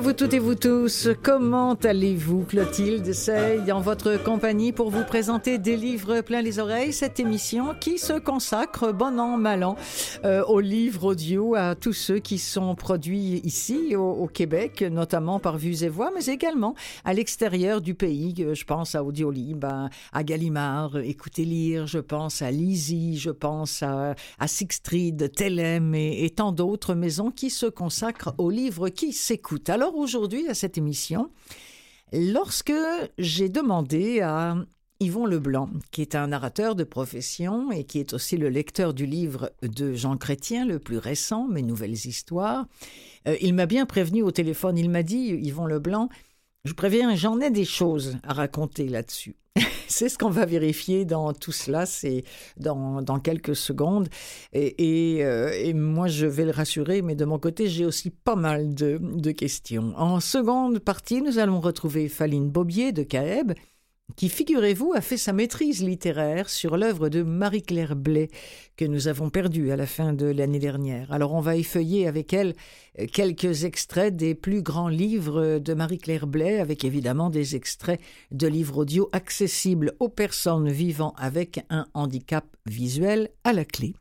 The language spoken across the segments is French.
Vous toutes et vous tous. Comment allez-vous, Clotilde Sey, en votre compagnie pour vous présenter des livres plein les oreilles, cette émission qui se consacre, bon an, mal an, euh, aux livres audio, à tous ceux qui sont produits ici, au, Québec, notamment par Vues et Voix, mais également à l'extérieur du pays. Je pense à Audiolib, à, Gallimard, Écoutez lire, je pense à Lizzie, je pense à, à Telem et, tant d'autres maisons qui se consacrent aux livres qui s'écoutent. Aujourd'hui, à cette émission, lorsque j'ai demandé à Yvon Leblanc, qui est un narrateur de profession et qui est aussi le lecteur du livre de Jean Chrétien, le plus récent, Mes nouvelles histoires, euh, il m'a bien prévenu au téléphone. Il m'a dit, Yvon Leblanc, je préviens, j'en ai des choses à raconter là-dessus. c'est ce qu'on va vérifier dans tout cela, c'est dans, quelques secondes. Euh, et, moi, je vais le rassurer, mais de mon côté, j'ai aussi pas mal de, de questions. En seconde partie, nous allons retrouver Faline Bobier de Caeb qui, figurez-vous, a fait sa maîtrise littéraire sur l'œuvre de Marie-Claire Blais, que nous avons perdue à la fin de l'année dernière. Alors on va effeuiller avec elle euh, quelques extraits des plus grands livres de Marie-Claire Blais, avec évidemment des extraits de livres audio accessibles aux personnes vivant avec un handicap visuel à la clé.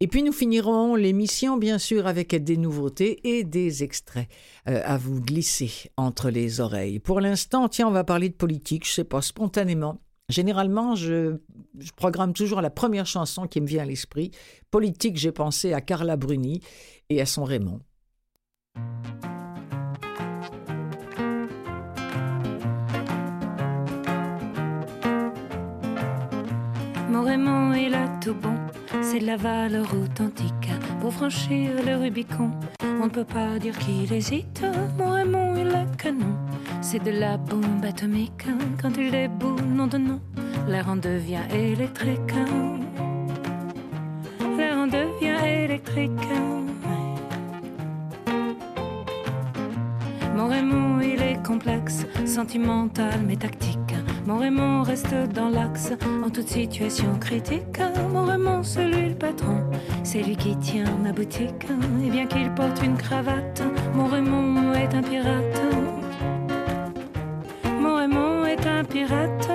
Et puis nous finirons l'émission bien sûr avec des nouveautés et des extraits euh, à vous glisser entre les oreilles. Pour l'instant, tiens, on va parler de politique, je sais pas, spontanément. Généralement, je, je, programme toujours la première chanson qui me vient à l'esprit. Politique, j'ai pensé à Carla Bruni et à son Raymond. Mon Raymond, il a tout bon c'est la valeur authentique. Pour franchir le Rubicon, on ne peut pas dire qu'il hésite. Mon Raymond, il a canon. C'est de la bombe atomique. Quand il déboule, non de nom, l'air en devient électrique. L'air en devient électrique. Mon Raymond, il est complexe, sentimental mais tactique. Mon Raymond reste dans l'axe en toute situation critique. Raymond, c'est lui le patron, c'est lui qui tient ma boutique. Et bien qu'il porte une cravate, mon Raymond est un pirate. Mon Raymond est un pirate,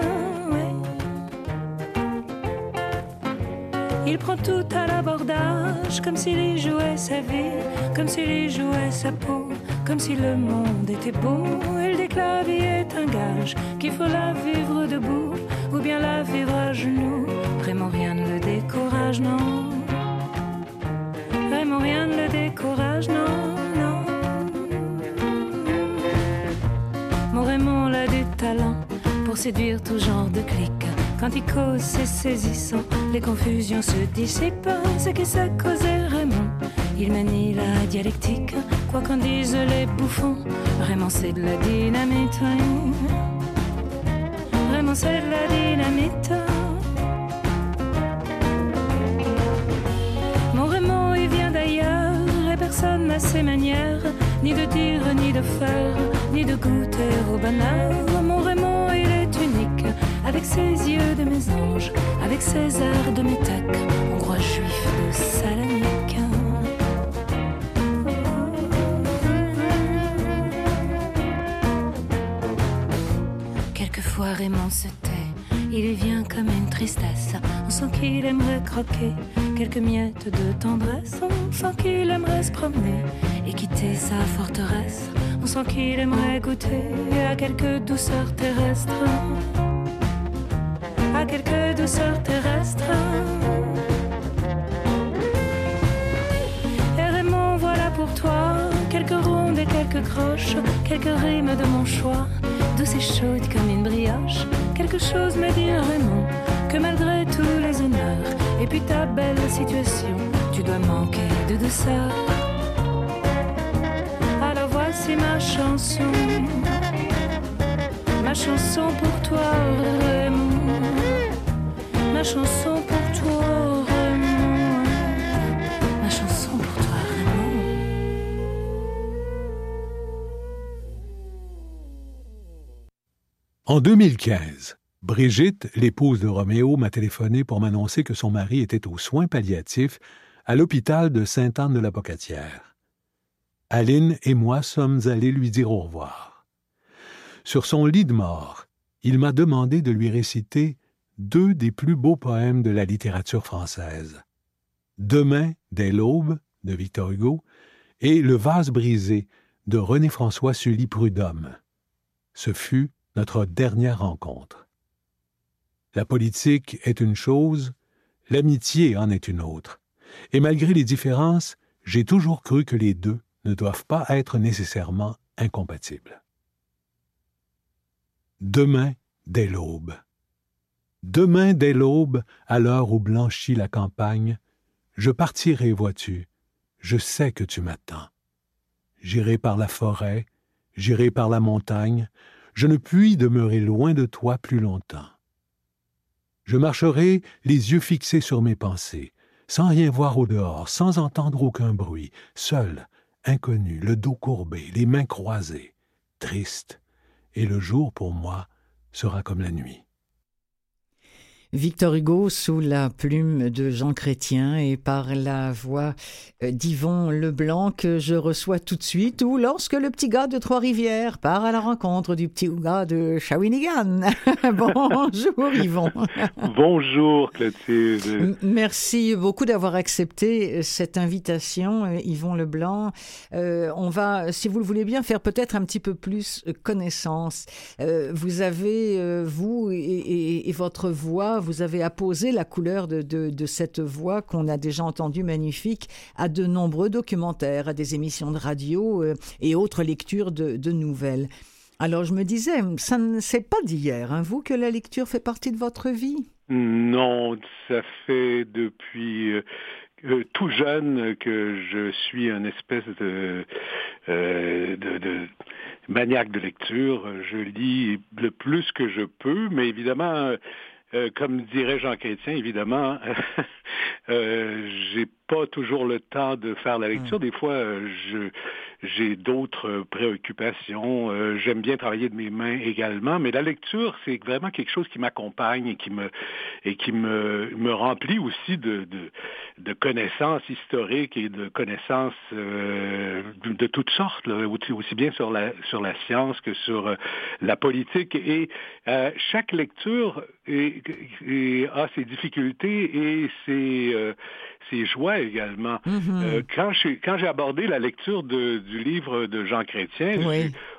Il prend tout à l'abordage, comme s'il y jouait sa vie, comme s'il y jouait sa peau, comme si le monde était beau. Il la vie est un gage, qu'il faut la vivre debout, ou bien la vivre à genoux. Vraiment rien ne décourage, non. Vraiment rien ne le décourage, non, non. Mon Raymond a du talent pour séduire tout genre de clics quand il cause, c'est saisissant. Les confusions se dissipent. C'est que ça causait Raymond. Il manie la dialectique. Quoi qu'en disent les bouffons, Raymond c'est de la dynamite. Raymond c'est de la dynamite. Ni de dire, ni de faire, ni de goûter au bonheur. Mon Raymond il est unique avec ses yeux de mes anges, avec ses airs de métèque, hongrois juif de Salonique. Quelquefois Raymond se tait, il vient comme une tristesse. On sent qu'il aimerait croquer quelques miettes de tendresse. On sent qu'il aimerait se promener et quitter sa forteresse. On sent qu'il aimerait goûter à quelques douceurs terrestres quelques douceurs terrestres. Et Raymond, voilà pour toi quelques rondes et quelques croches, quelques rimes de mon choix, douce et chaude comme une brioche. Quelque chose me dit Raymond que malgré tous les honneurs et puis ta belle situation, tu dois manquer de douceur. Alors voici ma chanson, ma chanson pour toi, Raymond, ma chanson pour toi, Raymond, ma chanson pour toi, Raymond. En 2015, Brigitte, l'épouse de Roméo, m'a téléphoné pour m'annoncer que son mari était aux soins palliatifs à l'hôpital de Sainte-Anne-de-la-Pocatière. Aline et moi sommes allés lui dire au revoir. Sur son lit de mort, il m'a demandé de lui réciter deux des plus beaux poèmes de la littérature française. Demain, dès l'aube, de Victor Hugo, et Le vase brisé, de René-François Sully Prudhomme. Ce fut notre dernière rencontre. La politique est une chose, l'amitié en est une autre, et malgré les différences, j'ai toujours cru que les deux ne doivent pas être nécessairement incompatibles. Demain, dès l'aube. Demain, dès l'aube, à l'heure où blanchit la campagne, je partirai, vois-tu, je sais que tu m'attends. J'irai par la forêt, j'irai par la montagne, je ne puis demeurer loin de toi plus longtemps. Je marcherai les yeux fixés sur mes pensées, sans rien voir au dehors, sans entendre aucun bruit, seul, inconnu, le dos courbé, les mains croisées, triste, et le jour pour moi sera comme la nuit. Victor Hugo sous la plume de Jean Chrétien et par la voix euh, d'Yvon Leblanc que je reçois tout de suite ou lorsque le petit gars de Trois-Rivières part à la rencontre du petit gars de Shawinigan. Bonjour Yvon. Bonjour Clotilde. Merci beaucoup d'avoir accepté euh, cette invitation euh, Yvon Leblanc. on va, si vous le voulez bien, faire peut-être un petit peu plus connaissance. vous avez, vous et, et votre voix, vous avez apposé la couleur de, cette voix qu'on a déjà entendue magnifique à de nombreux documentaires, à des émissions de radio euh, et autres lectures de, nouvelles. Alors je me disais, ça ne c'est pas d'hier, hein, vous, que la lecture fait partie de votre vie? Non, ça fait depuis... Euh, euh, tout jeune que je suis un espèce de, maniaque de lecture. Je lis le plus que je peux, mais évidemment, comme dirait Jean Chrétien, évidemment, euh, j'ai pas toujours le temps de faire la lecture. Hmm. Des fois, euh, je j'ai d'autres préoccupations. Euh, j'aime bien travailler de mes mains également, mais la lecture, c'est vraiment quelque chose qui m'accompagne et qui me et qui me, me remplit aussi de, de, de connaissances historiques et de connaissances euh, de, toutes sortes, aussi, bien sur la sur la science que sur euh, la politique. Et chaque lecture a ses difficultés et ses ses joies également. Mm-hmm. quand j'ai abordé la lecture de, du livre de Jean Chrétien.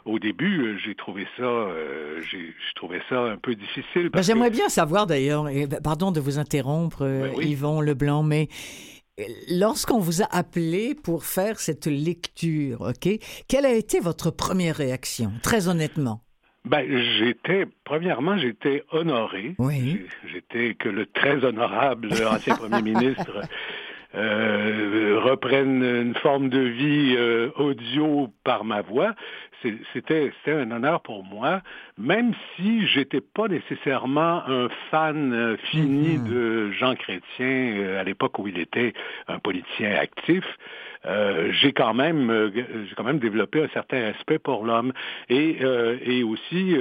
Au début, euh, j'ai trouvé ça, euh, j'ai trouvé ça un peu difficile. Ben, j'aimerais bien savoir d'ailleurs, ben, pardon de vous interrompre, euh, ben Yvon Leblanc, mais lorsqu'on vous a appelé pour faire cette lecture, ok, quelle a été votre première réaction, très honnêtement? Ben, j'étais, premièrement, j'étais honoré. Oui. J'étais que le très honorable ancien premier ministre euh, reprennent une forme de vie euh, audio par ma voix. C'était un honneur pour moi, même si j'étais pas nécessairement un fan euh, fini mm-hmm. de Jean Chrétien à l'époque où il était un politicien actif. j'ai quand même j'ai quand même développé un certain respect pour l'homme et et aussi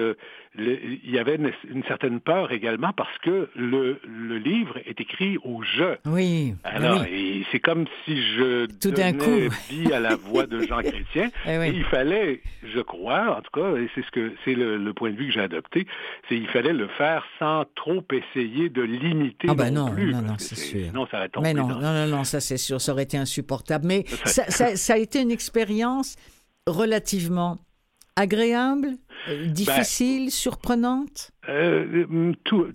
il y avait une, certaine peur également parce que le, le livre est écrit au jeu. Oui. Alors, c'est comme si je Tout donnais coup. vie à la voix de Jean Chrétien. Eh il fallait, je crois, en tout cas, et c'est ce que c'est le, point de vue que j'ai adopté, c'est il fallait le faire sans trop essayer de limiter ah ben non, plus. Non, non, c'est sûr. Sinon, ça Mais non, non, non, non, ça c'est sûr, ça aurait été insupportable. Mais ça, ça a été une expérience relativement agréable, euh, difficile, surprenante euh, tout,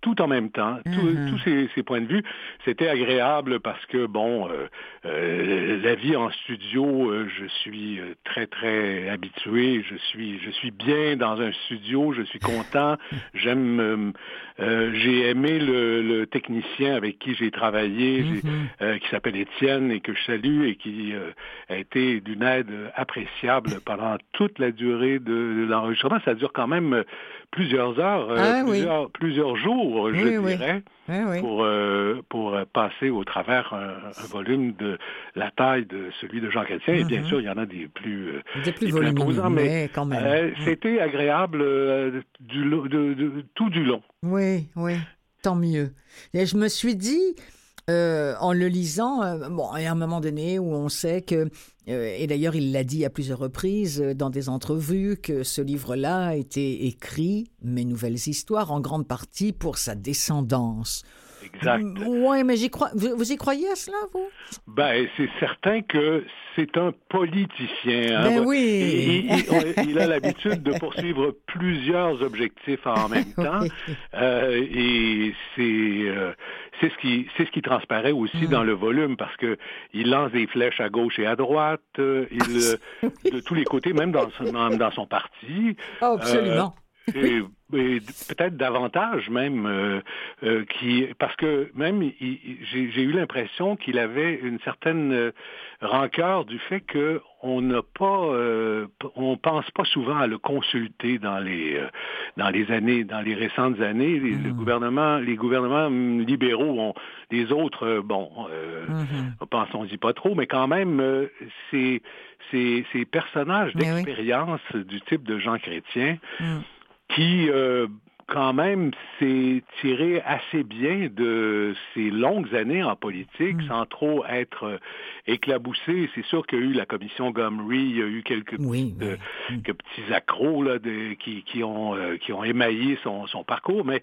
tout, en même temps, uh-huh. tous ces, ces, points de vue, c'était agréable parce que bon, euh, euh la vie en studio, euh, je suis très très habitué, je suis je suis bien dans un studio, je suis content, j'aime, j'ai aimé le, le, technicien avec qui j'ai travaillé, uh-huh. qui s'appelle Étienne et que je salue et qui a été d'une aide appréciable pendant toute la durée de, de l'enregistrement. Ça dure quand même plusieurs heures plusieurs, euh, Ah, oui. plusieurs, jours, je Oui, dirais, oui. pour, euh, pour euh, passer au travers un, un volume de la taille de celui de Jean Chrétien. Et bien Mhm. sûr, il y en a des plus... euh, Des plus des plus volumineux, imposants, mais, mais quand même. euh, Mm. C'était agréable euh, du, lo- de, de- tout du long. Oui, oui, tant mieux. Et je me suis dit, euh, en le lisant, euh, bon, il y a un moment donné où on sait que, euh, et d'ailleurs il l'a dit à plusieurs reprises euh, dans des entrevues, que ce livre-là a été écrit, Mes nouvelles histoires, en grande partie pour sa descendance. Exact. Oui, mais j'y crois. Vous, vous y croyez à cela, vous? Ben, c'est certain que c'est un politicien. hein. Ben oui. il- a l'habitude de poursuivre plusieurs objectifs en même temps. Oui. Euh, et c'est euh, c'est ce qui c'est ce qui transparaît aussi dans le volume parce que il lance des flèches à gauche et à droite, euh, il euh, de tous les côtés, même dans son, même dans son parti. Oh, absolument. Et, et peut-être davantage même, euh, euh, qui, parce que même j'ai eu l'impression qu'il avait une certaine euh, rancœur du fait que on n'a pas, on pense pas souvent à le consulter dans les dans les années, dans les récentes années. Les, le gouvernement, les gouvernements hum, libéraux ont, les autres, bon. Mhm. pensons-y pas trop, mais quand même, ces, ces, ces personnages oui. d'expérience du type de Jean Chrétien, Mm. Qui euh, quand même s'est tiré assez bien de ces longues années en politique Mm. sans trop être euh, éclaboussé. C'est sûr qu'il y a eu la commission Gomery, il y a eu quelques, Oui, petites, euh, oui. Quelques petits accros là, de- qui, qui, ont, euh, qui ont émaillé son, son parcours, mais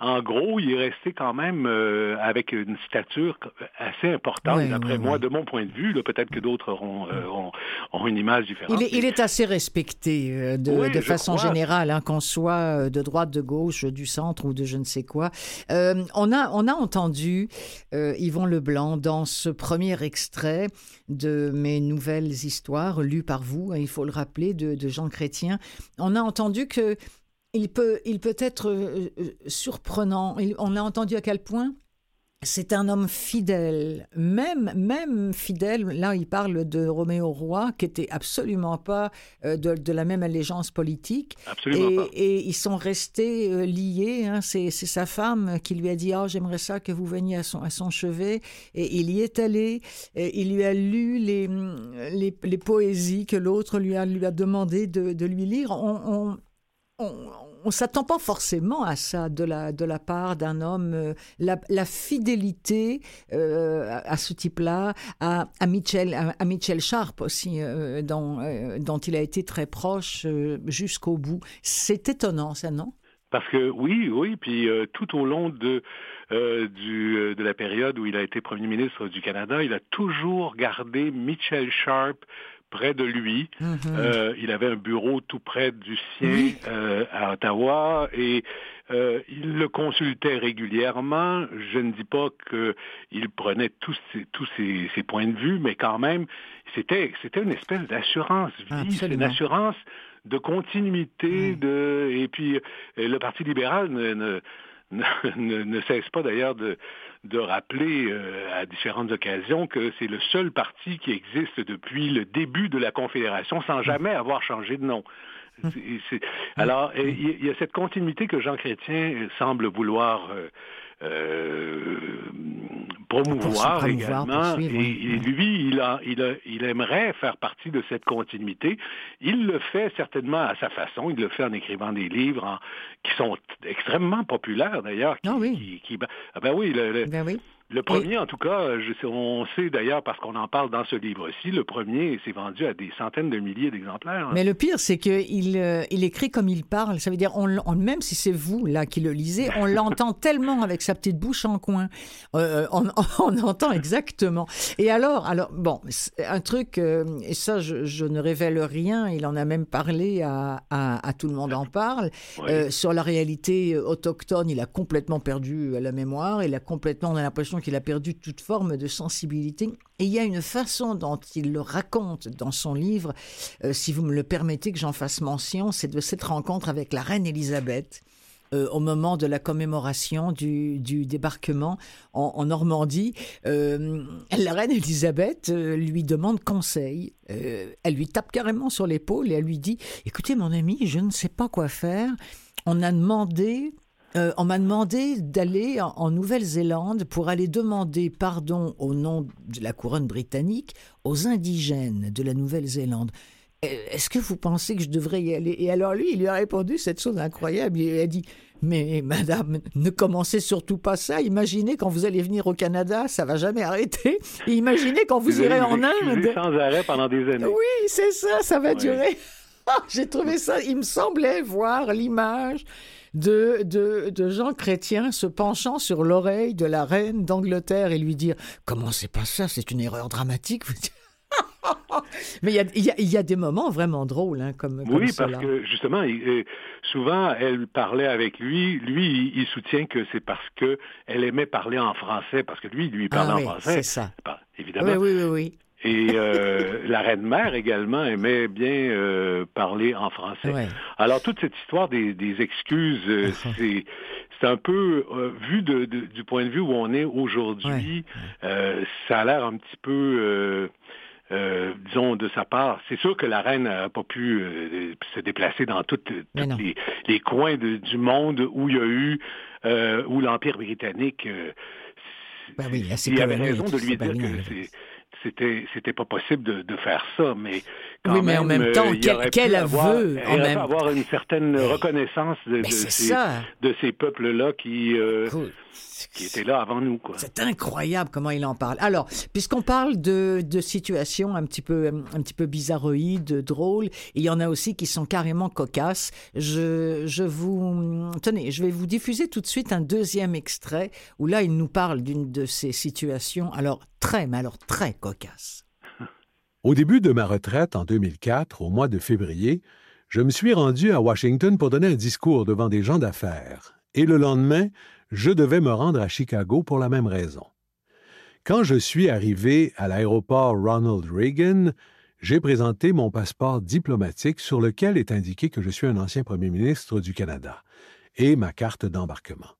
en gros, il est resté quand même euh, avec une stature assez importante, Oui, d'après oui, moi, oui. de mon point de vue. Peut-être que d'autres auront, euh, ont, ont une image différente. Il est, il est assez respecté euh, de, de façon crois. générale, hein, qu'on soit euh, de droite, de gauche, du centre ou de je ne sais quoi. Euh, on, a, on a entendu euh, Yvon Leblanc dans ce premier extrait de mes nouvelles histoires lues par vous, hein, il faut le rappeler, de, de Jean Chrétien. On a entendu que il peut, il peut être euh, euh, surprenant. Il- on a entendu à quel point? C'est un homme fidèle, même même fidèle. Là, il parle de Roméo Roy, qui était absolument pas euh, de, de la même allégeance politique, Absolument et, pas. et ils sont restés euh, liés. hein. C'est sa femme qui lui a dit "Ah, j'aimerais ça que vous veniez à son à son chevet." Et il y est allé. Et il lui a lu les les, les poésies que l'autre lui a lui a demandé de, de lui lire. On, on on, on s'attend pas forcément à ça de la, de la part d'un homme. euh, La, fidélité euh, à, ce type-là, à, à, Mitchell, à, Mitchell Sharp aussi, euh, dont, dont il a été très proche jusqu'au bout. C'est étonnant, ça, non? Parce que oui, oui, puis tout au long de, du, de la période où il a été premier ministre du Canada, il a toujours gardé Mitchell Sharp près de lui. Mhm. Euh, il avait un bureau tout près du sien Oui. euh, à Ottawa et euh, il le consultait régulièrement. Je ne dis pas qu'il prenait tous ses, tous ses, ses points de vue, mais quand même, c'était c'était une espèce d'assurance vie, c'est une assurance de continuité, Mm. de et puis le Parti libéral ne, ne, ne, ne cesse pas d'ailleurs de, de rappeler euh, à différentes occasions que c'est le seul parti qui existe depuis le début de la Confédération sans jamais avoir changé de nom. C'est- alors, euh, il y, il y a cette continuité que Jean Chrétien semble vouloir euh, promouvoir, promouvoir, également. et, oui. et lui, il, a, il, a, il aimerait faire partie de cette continuité. Il le fait certainement à sa façon. Il le fait en écrivant des livres en- qui sont extrêmement populaires, d'ailleurs. qui- Ah oui. qui- qui- ah ben oui, le, le- Ben oui. Le premier, en tout cas, je sais- on sait d'ailleurs, parce qu'on en parle dans ce livre-ci, le premier s'est vendu à des centaines de milliers d'exemplaires. Mais le pire, c'est qu'il euh, il écrit comme il parle. Ça veut dire, on, l- on- même si c'est vous là qui le lisez, on l'entend tellement avec sa petite bouche en coin. Euh, on, on entend exactement. Et alors, alors bon, un truc, euh, et ça, je, je ne révèle rien. Il en a même parlé à, à, à tout le monde en parle. Oui. Euh, sur la réalité euh, autochtone, il a complètement perdu euh, la mémoire. Il a complètement, on a l'impression qu'il a perdu toute forme de sensibilité. Et il y a une façon dont il le raconte dans son livre, euh, si vous me le permettez que j'en fasse mention, c'est de cette rencontre avec la reine Élisabeth. euh, au moment de la commémoration du, débarquement en, Normandie, euh, la reine Élisabeth euh, lui demande conseil. Elle lui tape carrément sur l'épaule et elle lui dit Écoutez, mon ami, je ne sais pas quoi faire. on a demandé euh, on m'a demandé d'aller en, Nouvelle-Zélande pour aller demander pardon au nom de la couronne britannique aux indigènes de la Nouvelle-Zélande. Euh, est-ce que vous pensez que je devrais y aller? Et alors lui, il lui a répondu cette chose incroyable. Il a dit Mais madame, ne commencez surtout pas ça. Imaginez quand vous allez venir au Canada, ça va jamais arrêter. imaginez quand vous, irez en Inde. Sans arrêt pendant des années. Oui, c'est ça, ça va durer. J'ai trouvé ça, il me semblait voir l'image de, de, de gens chrétiens se penchant sur l'oreille de la reine d'Angleterre et lui dire Comment c'est pas ça C'est une erreur dramatique. Mais il y a, y, y a, des moments vraiment drôles, hein, comme, comme Oui, parce que justement, souvent, elle parlait avec lui. Lui, il, soutient que c'est parce que elle aimait parler en français, parce que lui, lui, il parlait ah, en oui, français. C'est ça. évidemment. Oui, oui, oui. oui. Et euh, la reine-mère également aimait bien euh, parler en français. Ouais. Alors toute cette histoire des, des excuses, euh, c'est c'est un peu euh, vu de, de, du point de vue où on est aujourd'hui, euh, ça a l'air un petit peu euh, euh, disons, de sa part. C'est sûr que la reine n'a pas pu euh, se déplacer dans toutes les, les coins de- du monde où il y a eu, euh, où l'Empire britannique... euh, Ben oui, il y avait raison de lui dire que c'est- c'était c'était pas possible de, de faire ça, mais quand Oui, mais en même temps, euh, il quel- quel aveu, avoir, en même- avoir une certaine reconnaissance de, ces, ça. de ces peuples-là qui, euh, qui étaient là avant nous. C'est incroyable comment il en parle. Alors, puisqu'on parle de, de situations un petit peu un petit peu bizarroïdes, drôles, il y en a aussi qui sont carrément cocasses. Je, je vous tenez, je vais vous diffuser tout de suite un deuxième extrait où là il nous parle d'une de ces situations alors très mais alors très cocasses. Au début de ma retraite en 2004, au mois de février, je me suis rendu à Washington pour donner un discours devant des gens d'affaires. Et le lendemain, je devais me rendre à Chicago pour la même raison. Quand je suis arrivé à l'aéroport Ronald Reagan, j'ai présenté mon passeport diplomatique sur lequel est indiqué que je suis un ancien premier ministre du Canada et ma carte d'embarquement.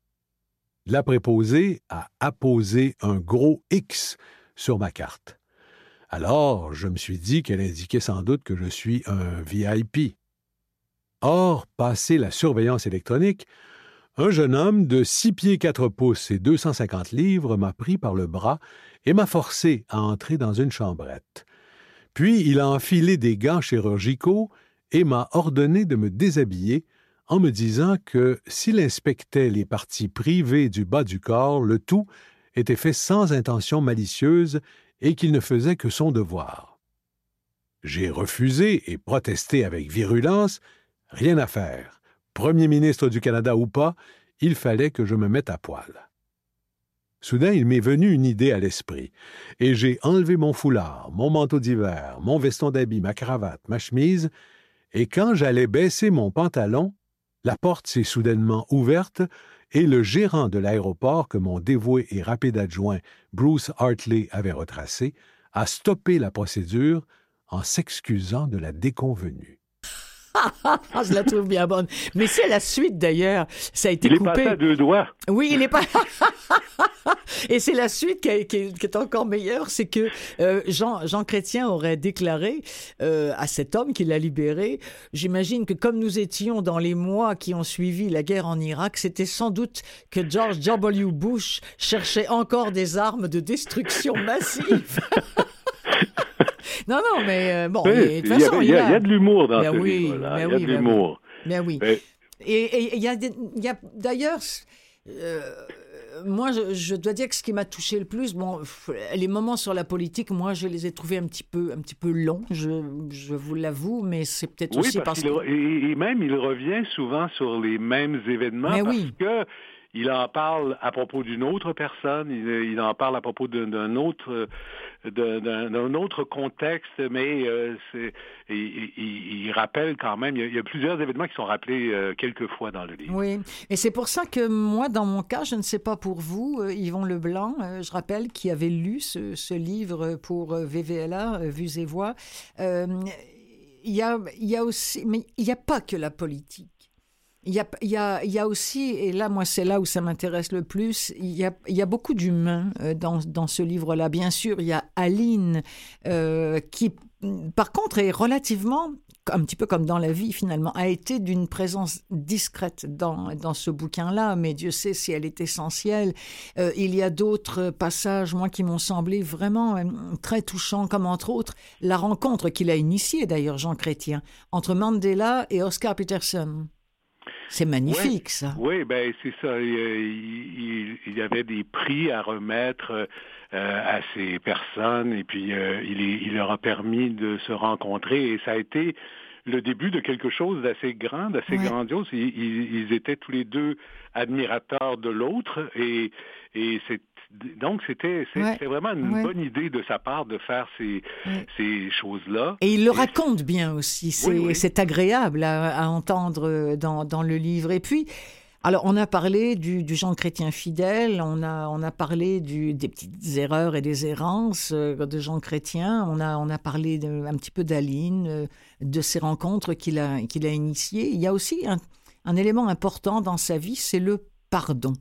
La préposée a apposé un gros X sur ma carte. Alors, je me suis dit qu'elle indiquait sans doute que je suis un VIP. Or, passé la surveillance électronique, un jeune homme de six pieds quatre pouces et 250 livres m'a pris par le bras et m'a forcé à entrer dans une chambrette. Puis il a enfilé des gants chirurgicaux et m'a ordonné de me déshabiller en me disant que s'il inspectait les parties privées du bas du corps, le tout était fait sans intention malicieuse et qu'il ne faisait que son devoir. J'ai refusé et protesté avec virulence. Rien à faire. Premier ministre du Canada ou pas, il fallait que je me mette à poil. Soudain, il m'est venu une idée à l'esprit, et j'ai enlevé mon foulard, mon manteau d'hiver, mon veston d'habit, ma cravate, ma chemise, et quand j'allais baisser mon pantalon, la porte s'est soudainement ouverte et le gérant de l'aéroport que mon dévoué et rapide adjoint Bruce Hartley avait retracé a stoppé la procédure en s'excusant de la déconvenue. Je la trouve bien bonne. Mais c'est la suite d'ailleurs. Ça a été Il est coupé. passé à deux doigts. Oui, il est pas. Et c'est la suite qui, est- qui est- qui est encore meilleure, c'est que euh, Jean, Jean Chrétien aurait déclaré euh, à cet homme qui l'a libéré. J'imagine que comme nous étions dans les mois qui ont suivi la guerre en Irak, c'était sans doute que George W. Bush cherchait encore des armes de destruction massive. non, non, mais euh, bon, de toute façon, il y a, de l'humour dans Ben ce oui, ben il y a de ben l'humour. Ben oui. Mais- Et il y a, d'ailleurs, euh, moi, je, je dois dire que ce qui m'a touché le plus, bon, les moments sur la politique, moi, je les ai trouvés un petit peu, un petit peu longs, je, je vous l'avoue, mais c'est peut-être Oui, aussi parce, parce que. et, et même il revient souvent sur les mêmes événements Mais parce oui. que il en parle à propos d'une autre personne, il, il en parle à propos d'un d'un autre euh, d'un- autre contexte, mais euh, il, rappelle quand même, il y, a, plusieurs événements qui sont rappelés euh, quelques fois dans le livre. Oui, et c'est pour ça que moi, dans mon cas, je ne sais pas pour vous, euh, Yvon Leblanc, euh, je rappelle, qui avait lu ce, livre pour VVLA, Vues et Voix, il y a aussi, mais il n'y a pas que la politique. Il y, a, aussi, et là, moi, c'est là où ça m'intéresse le plus, il y a, beaucoup d'humains euh, dans, ce livre-là. Bien sûr, il y a Aline, euh, qui par contre, est relativement, un petit peu comme dans la vie finalement, a été d'une présence discrète dans, ce bouquin-là, mais Dieu sait si elle est essentielle. Euh, il y a d'autres passages, moi, qui m'ont semblé vraiment très touchants, comme entre autres la rencontre qu'il a initiée, d'ailleurs, Jean Chrétien, entre Mandela et Oscar Peterson. C'est magnifique, ça. Oui, ben c'est ça. Il, y avait des prix à remettre euh, à ces personnes et puis euh, il, il, leur a permis de se rencontrer et ça a été le début de quelque chose d'assez grand, d'assez grandiose. Ils, étaient tous les deux admirateurs de l'autre et, et c'est donc, c'était vraiment une bonne idée de sa part de faire ces, ces choses-là. Et il le raconte bien aussi. C'est agréable à, entendre dans, dans, le livre. Et puis, alors, on a parlé du, du Jean chrétien fidèle, on a, on a parlé du, des petites erreurs et des errances euh, de Jean chrétien, on a, on a parlé de, un petit peu d'Aline, euh, de ces rencontres qu'il a, qu'il a initiées. Il y a aussi un, un élément important dans sa vie, c'est le pardon.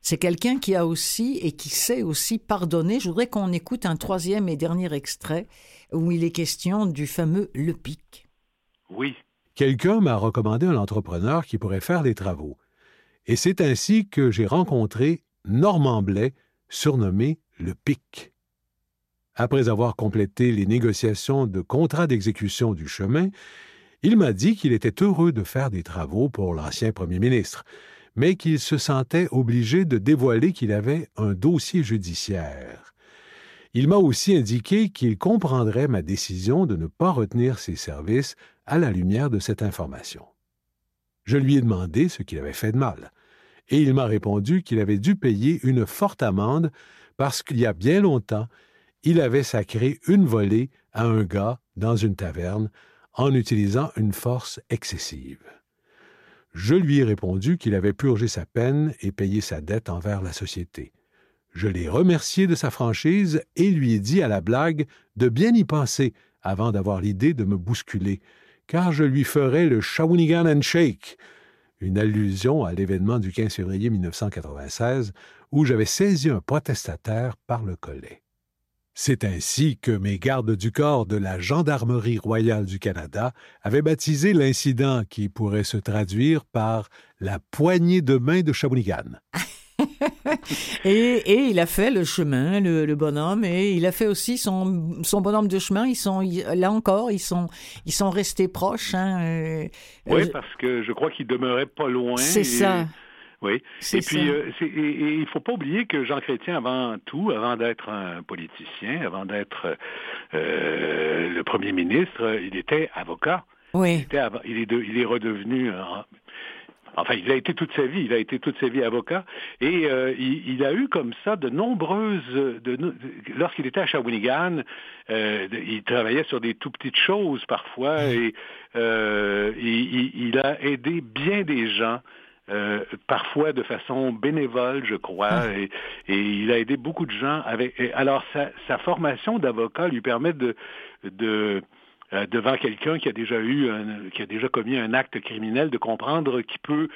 C'est quelqu'un qui a aussi et qui sait aussi pardonner. Je voudrais qu'on écoute un troisième et dernier extrait où il est question du fameux Le Pic. Oui. Quelqu'un m'a recommandé un entrepreneur qui pourrait faire les travaux. Et c'est ainsi que j'ai rencontré Normand Blais, surnommé Le Pic. Après avoir complété les négociations de contrat d'exécution du chemin, il m'a dit qu'il était heureux de faire des travaux pour l'ancien premier ministre, mais qu'il se sentait obligé de dévoiler qu'il avait un dossier judiciaire. Il m'a aussi indiqué qu'il comprendrait ma décision de ne pas retenir ses services à la lumière de cette information. Je lui ai demandé ce qu'il avait fait de mal, et il m'a répondu qu'il avait dû payer une forte amende parce qu'il y a bien longtemps, il avait sacré une volée à un gars dans une taverne en utilisant une force excessive. Je lui ai répondu qu'il avait purgé sa peine et payé sa dette envers la société. Je l'ai remercié de sa franchise et lui ai dit à la blague de bien y penser avant d'avoir l'idée de me bousculer, car je lui ferai le Shawinigan Shake, une allusion à l'événement du 15 février 1996 où j'avais saisi un protestataire par le collet. C'est ainsi que mes gardes du corps de la Gendarmerie royale du Canada avaient baptisé l'incident qui pourrait se traduire par la poignée de main de Shawinigan. et, il a fait le chemin, le, bonhomme, et il a fait aussi son, son bonhomme de chemin. Ils sont là encore, ils sont ils sont restés proches. Hein, euh, oui, euh, parce que je crois qu'il demeurait pas loin. C'est ça. Oui. Et puis, euh, il ne faut pas oublier que Jean Chrétien, avant tout, avant d'être un politicien, avant d'être euh, le premier ministre, il était avocat. Oui. Il, est, il est redevenu Enfin, il a été toute sa vie, il a été toute sa vie avocat, et euh, il, a eu comme ça de nombreuses. De, lorsqu'il était à Shawinigan, il travaillait sur des tout petites choses parfois, et il, a aidé bien des gens euh, parfois de façon bénévole, je crois, ah. et, il a aidé beaucoup de gens. Avec, alors, sa, formation d'avocat lui permet de, de euh, devant quelqu'un qui a déjà eu, qui a déjà commis un acte criminel, de comprendre qu'il peut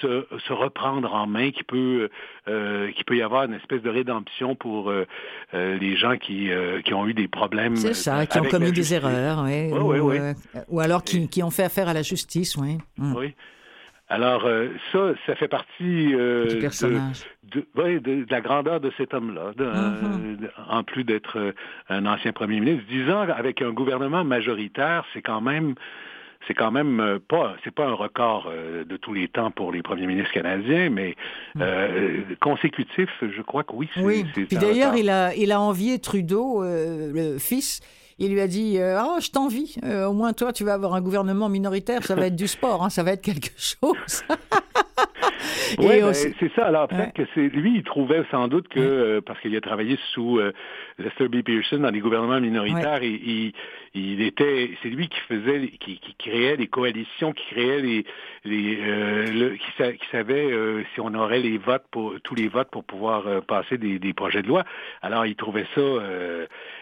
se, se, reprendre en main, qu'il peut, euh, qu'il peut y avoir une espèce de rédemption pour les gens qui, qui ont eu des problèmes. C'est ça, qui ont commis des erreurs, oui, ou, ou, alors qui, qui, ont fait affaire à la justice, oui. Mm. Oui. Alors euh, ça, ça fait partie euh, De, de, la grandeur de cet homme-là, mm-hmm. en plus d'être euh, un ancien premier ministre. Dix ans avec un gouvernement majoritaire, c'est quand même c'est quand même pas c'est pas un record de tous les temps pour les premiers ministres canadiens, mais mm. consécutif, je crois que oui. Oui. Puis d'ailleurs, il a il a envié Trudeau, le fils il lui a dit euh, Oh, je t'envie. Euh, au moins, toi, tu vas avoir un gouvernement minoritaire. Ça va être du sport. Hein, ça va être quelque chose. oui, ben, c'est ça. Alors, peut-être que c'est lui, il trouvait sans doute que, euh, parce qu'il a travaillé sous Lester B. Pearson dans les gouvernements minoritaires, il, il, était, c'est lui qui faisait, qui, qui, créait les coalitions, qui créait les, les qui, savait si on aurait les votes pour tous les votes pour pouvoir passer des, des, projets de loi. Alors, il trouvait ça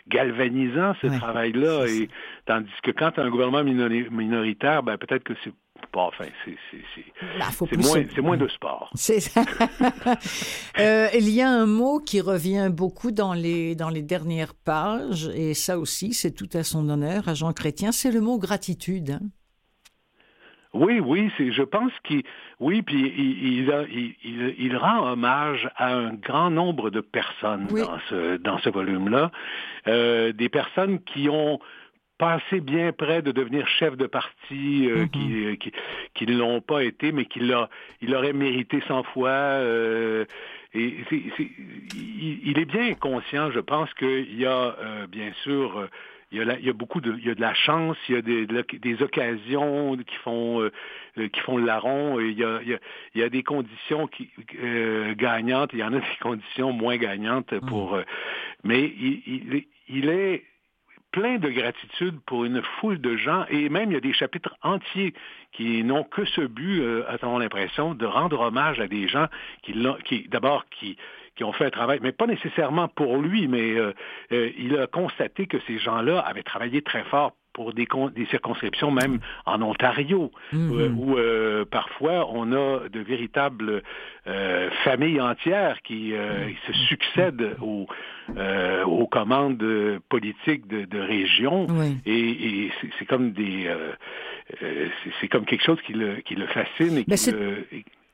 galvanisant ce travail-là. Et tandis que quand as un gouvernement minoritaire, ben peut-être que c'est Enfin, c'est bah, moins, moins, de sport. euh, il y a un mot qui revient beaucoup dans les, dans les dernières pages, et ça aussi, c'est tout à son honneur à Jean Chrétien, c'est le mot gratitude. Hein. Oui, oui, c'est. Je pense qu'il, oui, puis il, il, il, rend hommage à un grand nombre de personnes dans ce dans ce volume-là, euh, des personnes qui ont passé bien près de devenir chef de parti, euh, mm-hmm. qui, qui, ne l'ont pas été, mais qui l'a, il aurait mérité cent fois. Euh, et il, est bien conscient, je pense qu'il y a bien sûr il y, a il y a beaucoup de, il y a de la chance, il y a des, des occasions qui font euh, euh, qui font le larron. Il y a, il y a, il y a des conditions qui, euh, gagnantes, il y en a des conditions moins gagnantes pour. Mm. mais il, il, il est plein de gratitude pour une foule de gens. Et même il y a des chapitres entiers qui n'ont que ce but, euh, à l'impression, de rendre hommage à des gens qui, d'abord qui qui ont fait un travail, mais pas nécessairement pour lui, mais euh, euh, il a constaté que ces gens-là avaient travaillé très fort pour des, des circonscriptions même en Ontario, mm-hmm. où, euh, parfois on a de véritables familles entières qui mm-hmm. se succèdent aux, aux commandes politiques de, de région, et, c'est comme des c'est comme quelque chose qui le, qui le fascine et qui le,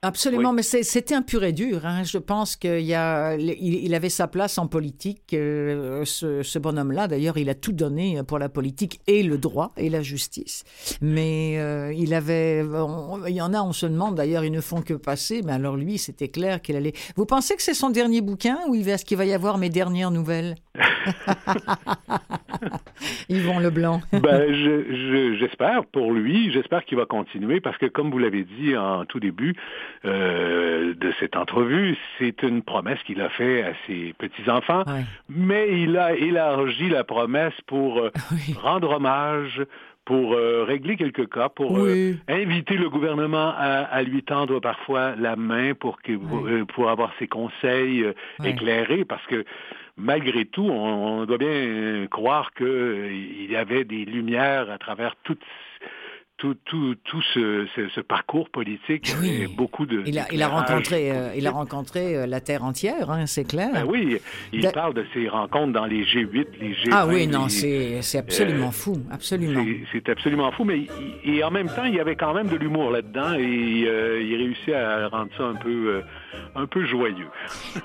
Absolument, mais c'était un pur et dur. Hein. Je pense qu'il y a, il, avait sa place en politique. Euh, ce, bonhomme-là, d'ailleurs, il a tout donné pour la politique et le droit et la justice. Mais euh, il avait, il y en a, on se demande d'ailleurs, ils ne font que passer. Mais alors lui, c'était clair qu'il allait. Vous pensez que c'est son dernier bouquin ou est-ce qu'il va y avoir mes dernières nouvelles? Yvon Leblanc. ben, j'espère pour lui, j'espère qu'il va continuer parce que, comme vous l'avez dit en tout début, euh, de cette entrevue. C'est une promesse qu'il a fait à ses petits-enfants, mais il a élargi la promesse pour euh, rendre hommage pour euh, régler quelques cas, pour inviter le gouvernement à, lui tendre parfois la main pour, que, pour avoir ses conseils éclairés, parce que malgré tout, on, doit bien croire qu'il y avait des lumières à travers toutes tout, tout, tout ce, ce, parcours politique. Oui. beaucoup de. Il a, il a rencontré, euh, il a rencontré euh, la terre entière, hein, c'est clair. Ben oui, il parle de ses rencontres dans les G8, les G20. Ah oui, non, c'est absolument euh, fou, absolument. C'est absolument fou, mais et en même temps, il y avait quand même de l'humour là-dedans et il réussit à rendre ça un peu un peu joyeux.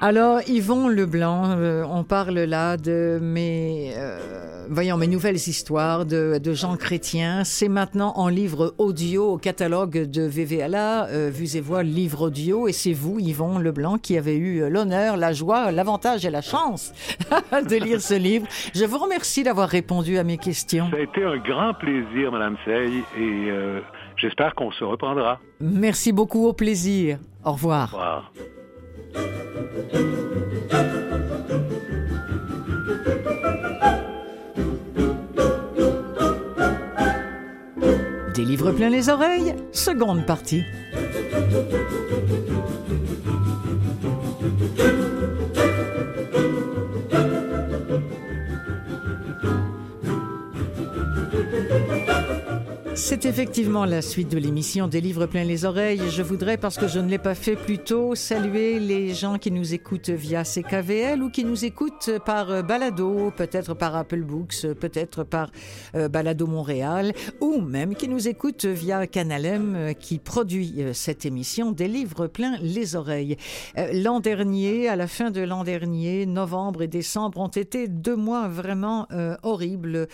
Alors, Yvon Leblanc, euh, on parle là de mes, euh, voyons, mes nouvelles histoires de, de Jean Chrétien. C'est maintenant en livre audio au catalogue de VVLA, euh, Vues et Voix, livre audio. Et c'est vous, Yvon Leblanc, qui avez eu l'honneur, la joie, l'avantage et la chance de lire ce livre. Je vous remercie d'avoir répondu à mes questions. Ça a été un grand plaisir, Madame Sey, et j'espère qu'on se reprendra. Merci beaucoup, au plaisir. Au revoir. Au revoir. Des livres plein les oreilles, seconde partie. C'est effectivement la suite de l'émission des livres plein les oreilles. Je voudrais, parce que je ne l'ai pas fait plus tôt, saluer les gens qui nous écoutent via CKVL ou qui nous écoutent par euh, Balado, peut-être par Apple Books, peut-être par euh, Balado Montréal, ou même qui nous écoutent via Canalem euh, qui produit cette émission des livres plein les oreilles. L'an dernier, à la fin de l'an dernier, novembre et décembre ont été deux mois vraiment horribles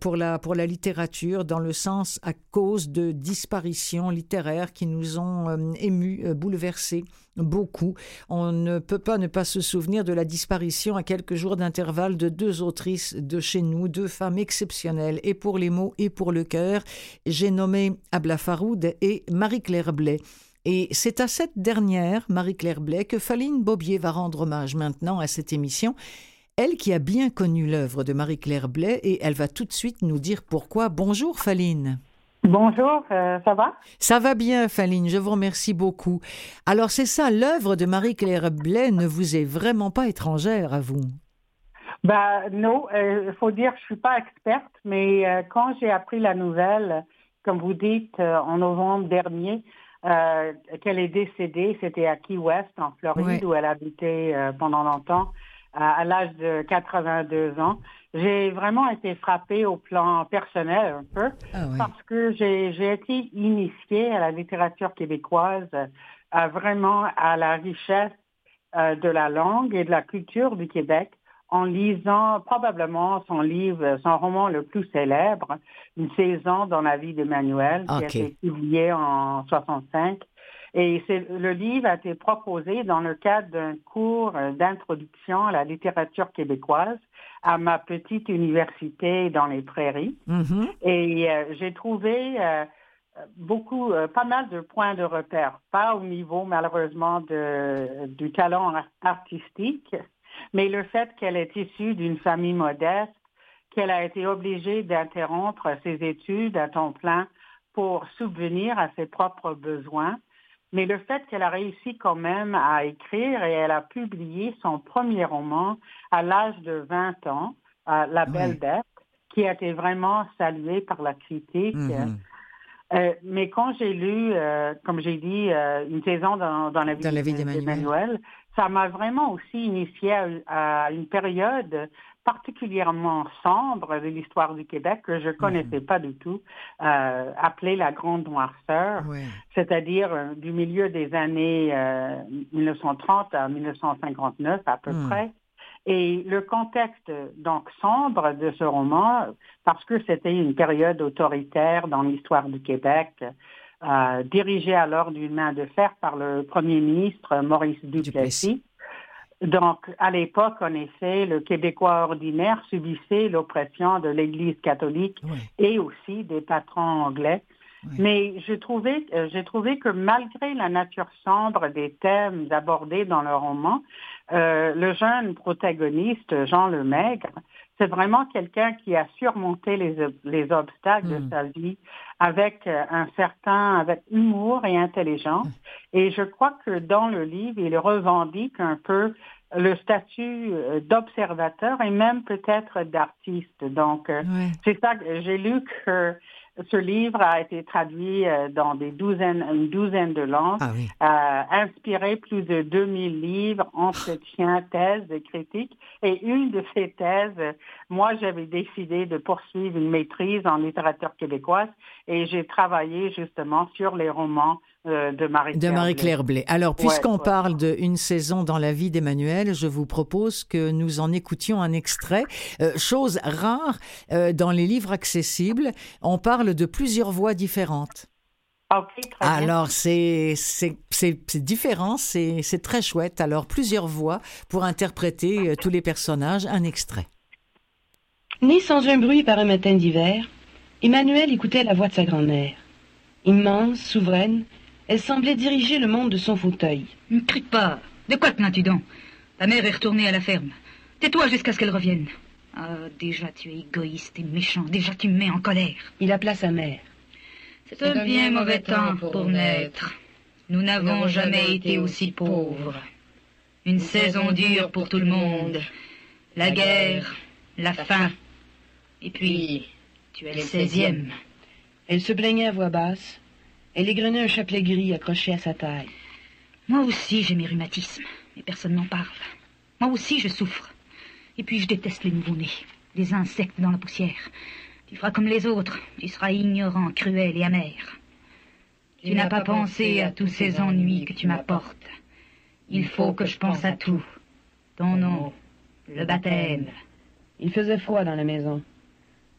pour la pour la littérature dans le sens cause de disparitions littéraires qui nous ont euh, émus, euh, bouleversés beaucoup. On ne peut pas ne pas se souvenir de la disparition à quelques jours d'intervalle de deux autrices de chez nous, deux femmes exceptionnelles, et pour les mots et pour le cœur. J'ai nommé Abla Faroud et Marie-Claire Blais. Et c'est à cette dernière, Marie-Claire Blais, que Faline Bobier va rendre hommage maintenant à cette émission. Elle qui a bien connu l'œuvre de Marie-Claire Blais et elle va tout de suite nous dire pourquoi. Bonjour Faline. Bonjour, euh, ça va? Ça va bien, Faline, je vous remercie beaucoup. Alors, c'est ça, l'œuvre de Marie-Claire Blais ne vous est vraiment pas étrangère à vous? Ben non, il euh, faut dire que je suis pas experte, mais euh, quand j'ai appris la nouvelle, comme vous dites, en novembre dernier, qu'elle est décédée. C'était à Key West, en Floride, où elle habitait pendant longtemps, à l'âge de 82 ans. J'ai vraiment été frappée au plan personnel un peu, ah parce que j'ai été initiée à la littérature québécoise, à vraiment à la richesse euh, de la langue et de la culture du Québec en lisant probablement son livre, son roman le plus célèbre, Une saison dans la vie d'Emmanuel, qui a été publié en 65. Et le livre a été proposé dans le cadre d'un cours d'introduction à la littérature québécoise à ma petite université dans les prairies. Mm-hmm. Et euh, j'ai trouvé euh, beaucoup, euh, pas mal de points de repère, pas au niveau malheureusement de, du talent artistique, mais le fait qu'elle est issue d'une famille modeste, qu'elle a été obligée d'interrompre ses études à temps plein pour subvenir à ses propres besoins, mais le fait qu'elle a réussi quand même à écrire et elle a publié son premier roman à l'âge de 20 ans, La Belle Bête, qui a été vraiment salué par la critique. Mm-hmm. Euh, mais quand j'ai lu, euh, comme j'ai dit, euh, une saison dans, la vie, d'Emmanuel, ça m'a vraiment aussi initié à, une période particulièrement sombre de l'histoire du Québec que je ne connaissais mhm. pas du tout, appelée la Grande Noirceur, c'est-à-dire du milieu des années 1930 à 1959 à peu hmm. près. Et le contexte donc sombre de ce roman, parce que c'était une période autoritaire dans l'histoire du Québec, euh, dirigée alors d'une main de fer par le premier ministre Maurice Duplessis. Donc, à l'époque, en effet, le Québécois ordinaire subissait l'oppression de l'Église catholique et aussi des patrons anglais. Mais j'ai trouvé, euh, j'ai trouvé que malgré la nature sombre des thèmes abordés dans le roman, euh, le jeune protagoniste, Jean Lemaigre, c'est vraiment quelqu'un qui a surmonté les, les obstacles de hmm. sa vie avec euh, un certain, avec humour et intelligence. Hmm. Et je crois que dans le livre, il revendique un peu le statut d'observateur et même peut-être d'artiste. Donc, c'est ça que j'ai lu que ce livre a été traduit euh, dans des douzaines, une douzaine de langues, ah a inspiré plus de 2000 livres, entretiens, thèses et critiques. Et une de ces thèses, moi, j'avais décidé de poursuivre une maîtrise en littérature québécoise et j'ai travaillé justement sur les romans euh, de Marie-Claire Blais. Alors, puisqu'on parle d'une saison dans la vie d'Emmanuel, je vous propose que nous en écoutions un extrait. Euh, chose rare euh, dans les livres accessibles, on parle de plusieurs voix différentes. Alors, c'est différent, c'est très chouette. Alors, plusieurs voix pour interpréter tous les personnages. Un extrait. Né sans un bruit par un matin d'hiver, Emmanuel écoutait la voix de sa grand-mère. Immense, souveraine, elle semblait diriger le monde de son fauteuil. Ne crie pas. De quoi te plains-tu donc? Ta mère est retournée à la ferme. Tais-toi jusqu'à ce qu'elle revienne. Ah, déjà tu es égoïste et méchant. Déjà tu me mets en colère. Il appela sa mère. C'est un bien mauvais temps pour naître. Nous n'avons jamais été aussi pauvres. Une saison dure pour tout le monde. La guerre, la faim. Et puis, tu es le seizième. Elle se plaignait à voix basse, elle égrenait un chapelet gris accroché à sa taille. Moi aussi, j'ai mes rhumatismes, mais personne n'en parle. Moi aussi, je souffre. Et puis, je déteste les nouveau-nés, les insectes dans la poussière. Tu feras comme les autres, tu seras ignorant, cruel et amer. Tu n'as pas pensé à tous ces ennuis que tu m'apportes. Il faut que je pense à tout. Ton nom, le baptême. Il faisait froid dans la maison.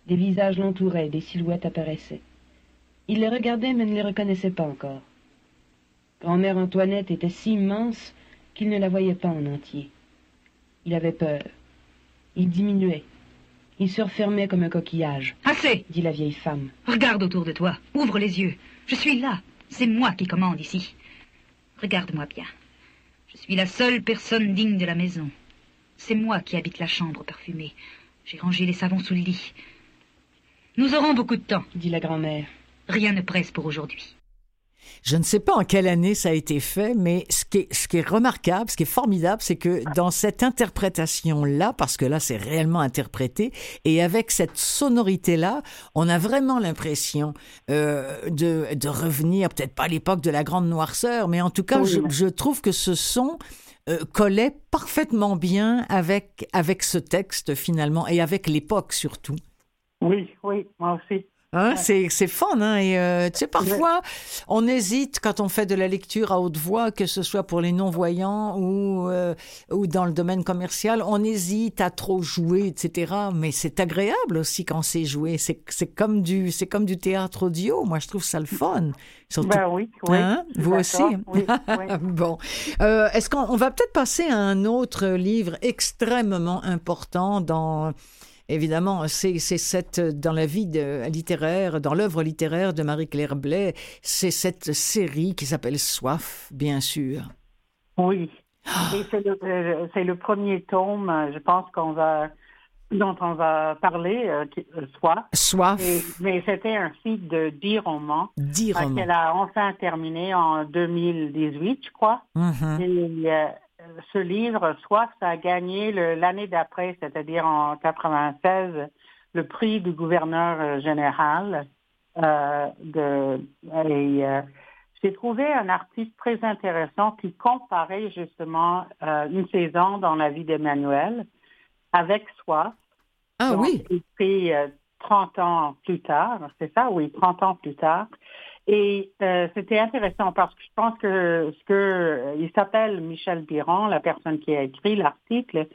Des visages l'entouraient, des silhouettes apparaissaient. Il les regardait mais ne les reconnaissait pas encore. Grand-mère Antoinette était si immense qu'il ne la voyait pas en entier. Il avait peur. Il diminuait. Il se refermait comme un coquillage. Assez dit la vieille femme. Regarde autour de toi. Ouvre les yeux. Je suis là. C'est moi qui commande ici. Regarde-moi bien. Je suis la seule personne digne de la maison. C'est moi qui habite la chambre parfumée. J'ai rangé les savons sous le lit. Nous aurons beaucoup de temps, dit la grand-mère. Rien ne presse pour aujourd'hui. Je ne sais pas en quelle année ça a été fait, mais ce qui est, ce qui est remarquable, ce qui est formidable, c'est que dans cette interprétation-là, parce que là c'est réellement interprété, et avec cette sonorité-là, on a vraiment l'impression euh, de, de, revenir, peut-être pas à l'époque de la grande noirceur, mais en tout cas, je, je, trouve que ce son euh, collait parfaitement bien avec, avec ce texte finalement, et avec l'époque surtout. Oui, oui, moi aussi. Hein, c'est, c'est fun, hein? Et euh, tu sais, parfois, on hésite quand on fait de la lecture à haute voix, que ce soit pour les non-voyants ou, euh, ou dans le domaine commercial, on hésite à trop jouer, etc. Mais c'est agréable aussi quand c'est joué. C'est, c'est comme du, c'est comme du théâtre audio. Moi, je trouve ça le fun. Surtout, ben oui, oui. Hein? Vous aussi. Oui, bon, euh, est-ce qu'on va peut-être passer à un autre livre extrêmement important dans Évidemment, c'est cette, dans la vie littéraire, dans l'œuvre littéraire de Marie-Claire Blais, c'est cette série qui s'appelle Soif, bien sûr. Oui. Ah. c'est le, euh, le, premier tome, je pense qu'on va dont on va parler, euh, euh, Soif. Soif. mais c'était un site de 10 romans. 10 romans. Qu'elle a enfin terminé en 2018, je crois. Mm-hmm. Et ce livre, Soif, ça a gagné l'année d'après, c'est-à-dire en 96, le prix du gouverneur euh, général. Euh, de, et euh, j'ai trouvé un article très intéressant qui comparait justement une saison dans la vie d'Emmanuel avec Soif. Ah oui. Écrit 30 ans plus tard, c'est ça, oui, 30 ans plus tard. Et euh, c'était intéressant parce que je pense que ce que euh, il s'appelle Michel Biron, la personne qui a écrit l'article,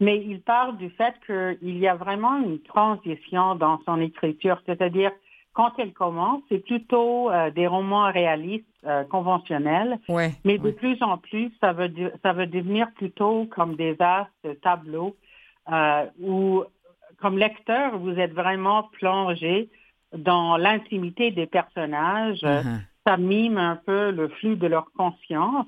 mais il parle du fait qu'il y a vraiment une transition dans son écriture, c'est-à-dire quand elle commence, c'est plutôt euh, des romans réalistes conventionnels, mais de plus en plus, ça veut ça veut devenir plutôt comme des as de tableaux où, comme lecteur, vous êtes vraiment plongé dans l'intimité des personnages. Uh-huh. Ça mime un peu le flux de leur conscience.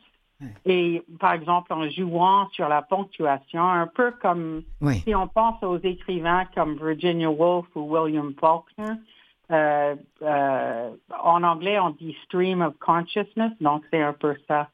Et par exemple, en jouant sur la ponctuation, un peu comme si on pense aux écrivains comme Virginia Woolf ou William Faulkner, euh, euh, en anglais, on dit stream of consciousness, donc c'est un peu ça.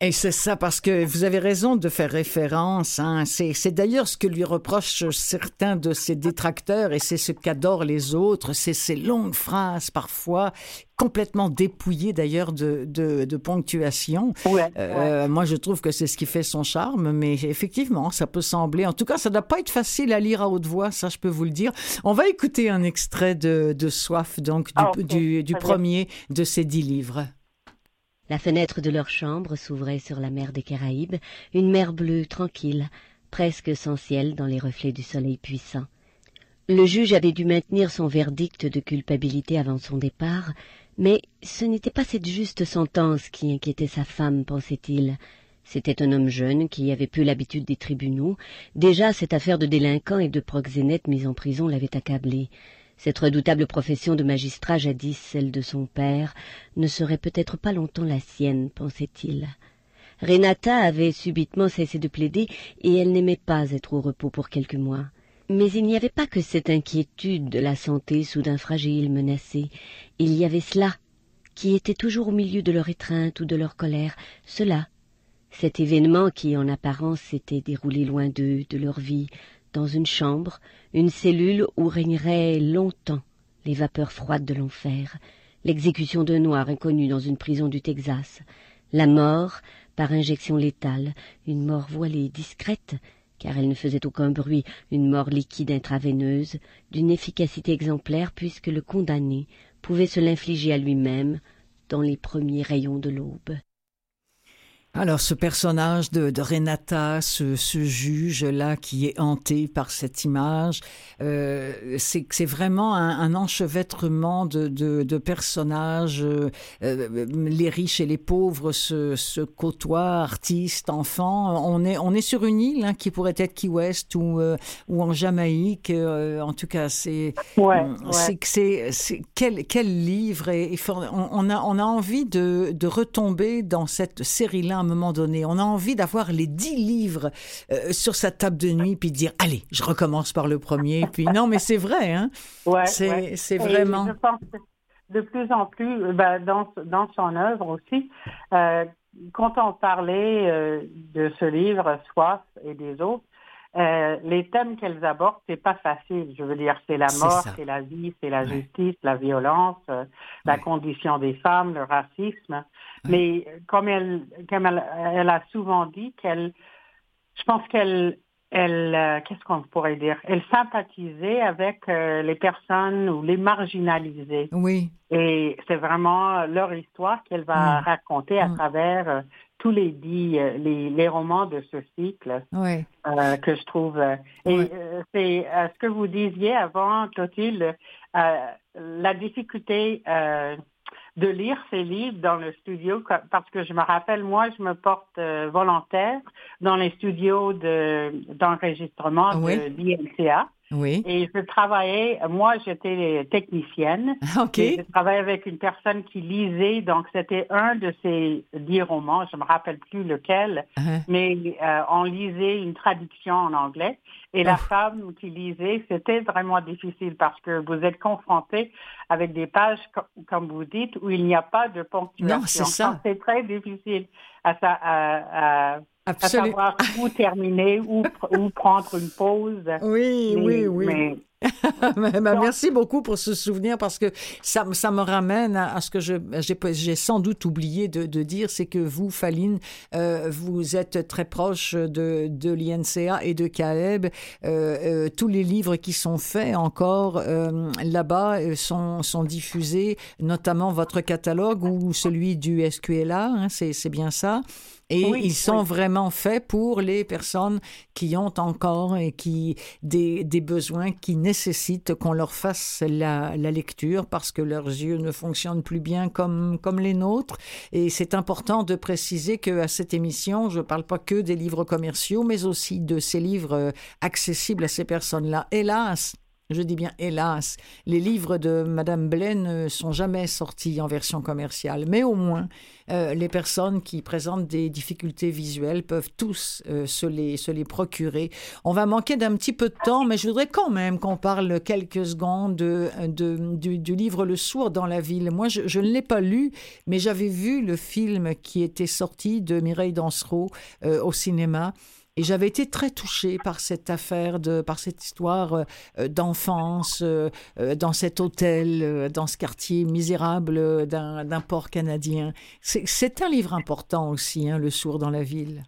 Et c'est ça, parce que vous avez raison de faire référence. Hein. C'est d'ailleurs ce que lui reprochent certains de ses détracteurs, et c'est ce qu'adorent les autres, c'est ces longues phrases parfois complètement dépouillées d'ailleurs de, de, ponctuation. Euh, moi, je trouve que c'est ce qui fait son charme, mais effectivement, ça peut sembler. En tout cas, ça ne doit pas être facile à lire à haute voix, ça, je peux vous le dire. On va écouter un extrait de, de Soif, donc du, ah, du, du premier de ces dix livres. La fenêtre de leur chambre s'ouvrait sur la mer des Caraïbes, une mer bleue tranquille, presque sans ciel dans les reflets du soleil puissant. Le juge avait dû maintenir son verdict de culpabilité avant son départ, mais ce n'était pas cette juste sentence qui inquiétait sa femme, pensait-il. C'était un homme jeune qui avait peu l'habitude des tribunaux. Déjà, cette affaire de délinquant et de proxénète mis en prison l'avait accablé. Cette redoutable profession de magistrat, jadis celle de son père, ne serait peut-être pas longtemps la sienne, pensait-il. Renata avait subitement cessé de plaider, et elle n'aimait pas être au repos pour quelques mois. Mais il n'y avait pas que cette inquiétude de la santé soudain fragile, menacée. Il y avait cela, qui était toujours au milieu de leur étreinte ou de leur colère, cela, cet événement qui, en apparence, s'était déroulé loin d'eux, de leur vie, dans une chambre, une cellule où régneraient longtemps les vapeurs froides de l'enfer, l'exécution d'un noir inconnu dans une prison du Texas, la mort par injection létale, une mort voilée, discrète, car elle ne faisait aucun bruit, une mort liquide intraveineuse, d'une efficacité exemplaire puisque le condamné pouvait se l'infliger à lui-même dans les premiers rayons de l'aube. Alors ce personnage de, Renata, ce, juge-là qui est hanté par cette image, euh, c'est vraiment un, enchevêtrement de, personnages. Euh, euh, les riches et les pauvres se, côtoient, artistes, enfants. On est, on est sur une île hein, qui pourrait être Key West ou, ou en Jamaïque. en tout cas, c'est ouais, c'est quel, quel livre et, on, a, on a envie de, de retomber dans cette série-là moment donné. On a envie d'avoir les dix livres euh, sur sa table de nuit, puis de dire, allez, je recommence par le premier. Puis non, mais c'est vrai, hein? Ouais, c'est vraiment... de plus en plus, ben, dans, dans son œuvre aussi, euh, quand on parlait euh, de ce livre, Soif et des autres, euh, les thèmes qu'elles abordent, c'est pas facile. Je veux dire, c'est la mort, c'est la vie, c'est la justice, la violence, euh, la condition des femmes, le racisme. Mais comme elle, comme elle, elle a souvent dit qu'elle, je pense qu'elle elle, euh, qu'est-ce qu'on pourrait dire? Elle sympathisait avec euh, les personnes ou les marginalisés. Oui. Et c'est vraiment leur histoire qu'elle va raconter à travers euh, tous les dix, les, les, romans de ce cycle oui. que je trouve. et c'est ce que vous disiez avant, Clotilde, la difficulté de lire ces livres dans le studio parce que je me rappelle, moi, je me porte euh, volontaire dans les studios d'enregistrement de l'INCA. Oui. Et je travaillais, moi j'étais technicienne. OK. Et je travaillais avec une personne qui lisait, donc c'était un de ces dix romans, je me rappelle plus lequel, uh-huh. mais euh, on lisait une traduction en anglais. Et la femme qui lisait, c'était vraiment difficile parce que vous êtes confronté avec des pages, comme vous dites, où il n'y a pas de ponctuation. Non, c'est ça. C'est très difficile à, à, à Absolument. À savoir où terminer, où, où prendre une pause. Oui, oui, oui. Merci beaucoup pour ce souvenir parce que ça, ça me ramène à, ce que j'ai sans doute oublié de, de dire, c'est que vous, Faline, euh, vous êtes très proche de, de l'INCA et de Caleb. Euh, euh, tous les livres qui sont faits encore là-bas sont, sont diffusés, notamment votre catalogue ou celui du SQLA, hein, c'est bien ça. Et ils sont vraiment faits pour les personnes qui ont encore et qui des, des besoins qui nécessitent qu'on leur fasse la, la, lecture parce que leurs yeux ne fonctionnent plus bien comme, comme les nôtres. Et c'est important de préciser que à cette émission, je ne parle pas que des livres commerciaux, mais aussi de ces livres euh, accessibles à ces personnes-là. Hélas, je dis bien hélas, les livres de Madame Blaine ne sont jamais sortis en version commerciale, mais au moins euh, les personnes qui présentent des difficultés visuelles peuvent tous euh, se, les, se les procurer. On va manquer d'un petit peu de temps, mais je voudrais quand même qu'on parle quelques secondes de, du, livre Le sourd dans la ville. Moi, je, ne l'ai pas lu, mais j'avais vu le film qui était sorti de Mireille Dansereau euh, au cinéma. Et j'avais été très touchée par cette affaire, de, par cette histoire euh, d'enfance euh, euh, dans cet hôtel, dans ce quartier misérable d'un port canadien. C'est un livre important aussi, hein, Le sourd dans la ville.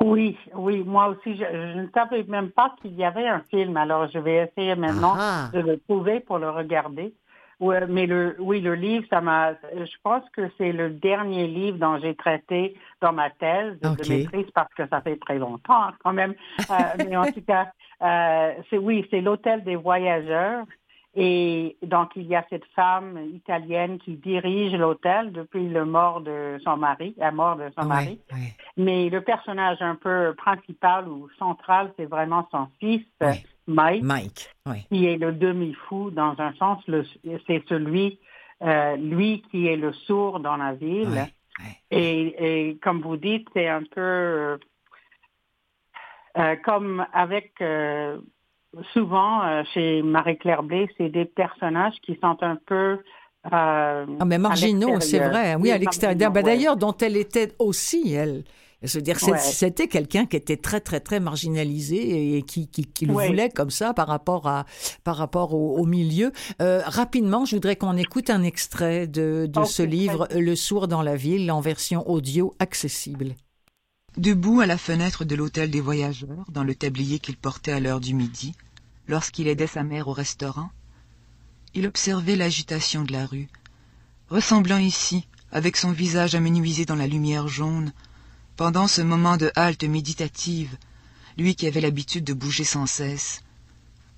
Oui, oui, moi aussi, je, ne savais même pas qu'il y avait un film, alors je vais essayer maintenant ah ah. de le trouver pour le regarder. Oui, mais le, oui, le livre, ça m'a. Je pense que c'est le dernier livre dont j'ai traité dans ma thèse de maîtrise parce que ça fait très longtemps quand même. Euh, mais en tout cas, euh, c'est oui, c'est l'hôtel des voyageurs. Et donc, il y a cette femme italienne qui dirige l'hôtel depuis le mort de son mari, la mort de son mari. Mais le personnage un peu principal ou central, c'est vraiment son fils, Mike, Mike qui est le demi-fou dans un sens. C'est celui, euh, lui qui est le sourd dans la ville. Et, et, comme vous dites, c'est un peu euh, comme avec euh, souvent euh, chez Marie-Claire Blé, c'est des personnages qui sont un peu ah, mais marginaux, c'est vrai. Oui, à l'extérieur. Ben, d'ailleurs, dont elle était aussi, elle. Je veux dire, c'était quelqu'un qui était très, très, très marginalisé et qui, qui, qui le voulait comme ça par rapport, à, par rapport au, milieu. Euh, rapidement, je voudrais qu'on écoute un extrait de, de ce livre, Le sourd dans la ville, en version audio accessible. Debout à la fenêtre de l'hôtel des voyageurs, dans le tablier qu'il portait à l'heure du midi, lorsqu'il aidait sa mère au restaurant, il observait l'agitation de la rue, ressemblant ici, avec son visage amenuisé dans la lumière jaune, pendant ce moment de halte méditative, lui qui avait l'habitude de bouger sans cesse,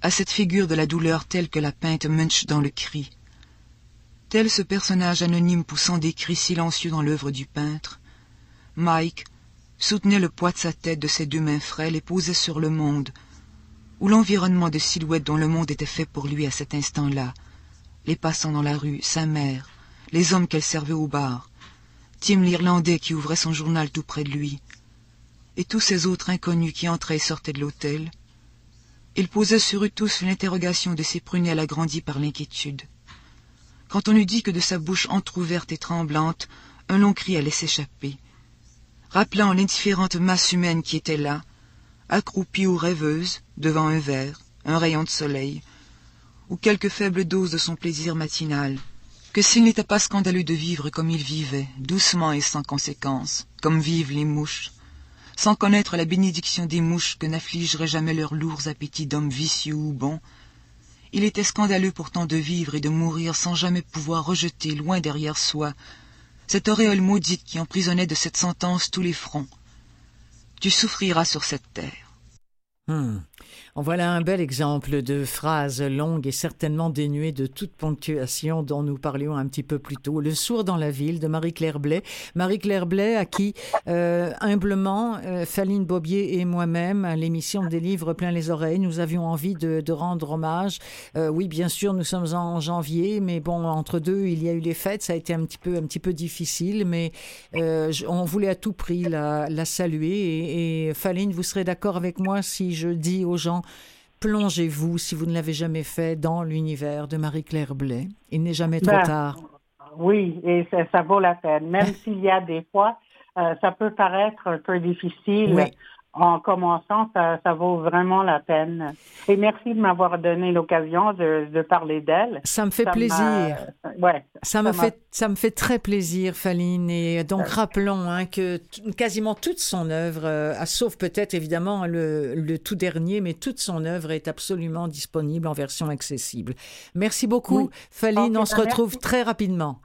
à cette figure de la douleur telle que la peinte Munch dans le cri. Tel ce personnage anonyme poussant des cris silencieux dans l'œuvre du peintre, Mike soutenait le poids de sa tête de ses deux mains frêles et posait sur le monde, ou l'environnement de silhouettes dont le monde était fait pour lui à cet instant-là, les passants dans la rue, sa mère, les hommes qu'elle servait au bar, L'Irlandais qui ouvrait son journal tout près de lui, et tous ces autres inconnus qui entraient et sortaient de l'hôtel. Il posait sur eux tous une interrogation de ses prunelles agrandies par l'inquiétude. quand on eut dit que de sa bouche entr'ouverte et tremblante, un long cri allait s'échapper, rappelant l'indifférente masse humaine qui était là, accroupie ou rêveuse, devant un verre, un rayon de soleil, ou quelque faible dose de son plaisir matinal, que s'il n'était pas scandaleux de vivre comme il vivait, doucement et sans conséquence, comme vivent les mouches, sans connaître la bénédiction des mouches que n'affligeraient jamais leurs lourds appétits d'hommes vicieux ou bons, il était scandaleux pourtant de vivre et de mourir sans jamais pouvoir rejeter loin derrière soi cette auréole maudite qui emprisonnait de cette sentence tous les fronts. Tu souffriras sur cette terre. Hmm. En voilà un bel exemple de phrase longue et certainement dénuée de toute ponctuation dont nous parlions un petit peu plus tôt. Le sourd dans la ville de Marie-Claire Blais. Marie-Claire Blais à qui, euh, humblement, euh, Faline Bobier et moi-même, l'émission des livres plein les oreilles, nous avions envie de, rendre hommage. Euh, oui, bien sûr, nous sommes en janvier, mais bon, entre deux, il y a eu les fêtes. Ça a été un petit peu, un petit peu difficile, mais on voulait à tout prix la, saluer. Et, et Faline, vous serez d'accord avec moi si je dis aux gens plongez-vous, si vous ne l'avez jamais fait, dans l'univers de Marie-Claire Blais. Il n'est jamais trop Ben, tard. Oui, et ça, ça vaut la peine. Même s'il y a des fois, euh, ça peut paraître un peu difficile. Oui. En commençant, ça, ça vaut vraiment la peine. Et merci de m'avoir donné l'occasion de, de parler d'elle. Ça me fait Ça plaisir. Ouais. Ça me fait ça me fait très plaisir, Faline. Et donc rappelons hein, que quasiment toute son œuvre, euh, ah, sauf peut-être évidemment le, le tout dernier, mais toute son œuvre est absolument disponible en version accessible. Merci beaucoup, Oui. Faline. On se ben, retrouve merci. très rapidement.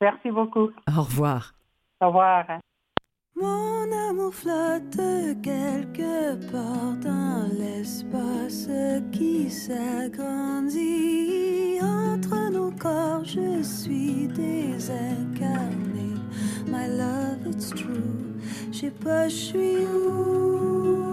Merci beaucoup. Au revoir. Au revoir. Mon amour flotte quelque part dans l'espace qui s'agrandit. Entre nos corps, je suis désincarné. My love, it's true. Je sais pas, je suis où.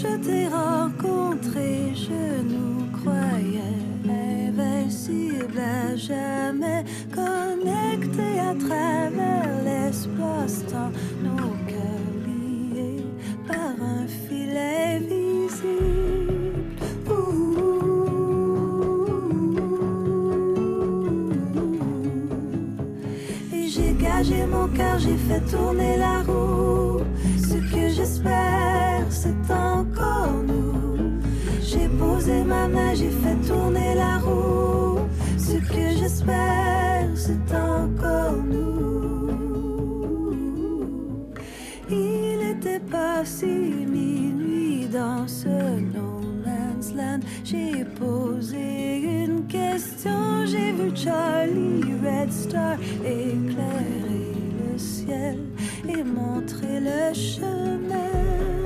Je t'ai rencontré, je nous croyais invincibles à jamais, connectés à travers l'espace-temps, nos cœurs liés par un fil invisible. Ouh. Et j'ai gagé mon cœur, j'ai fait tourner la roue. Ce que j'espère, c'est J'ai posé ma main, j'ai fait tourner la roue. Ce que j'espère, c'est encore nous. Il était passé minuit dans ce no man's land. J'ai posé une question, j'ai vu Charlie Red Star éclairer le ciel et montrer le chemin.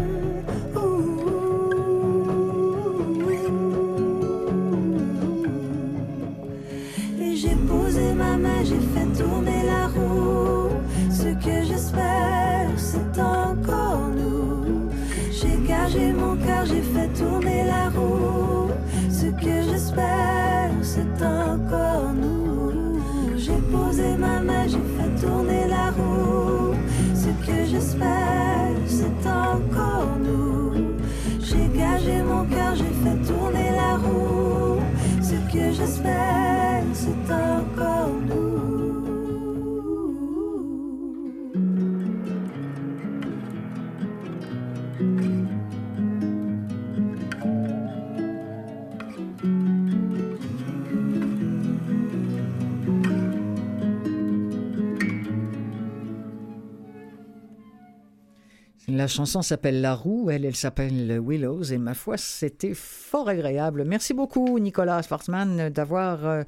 La chanson s'appelle La Roue, elle, elle s'appelle Willows, et ma foi, c'était fort agréable. Merci beaucoup, Nicolas Schwartzmann, d'avoir, euh,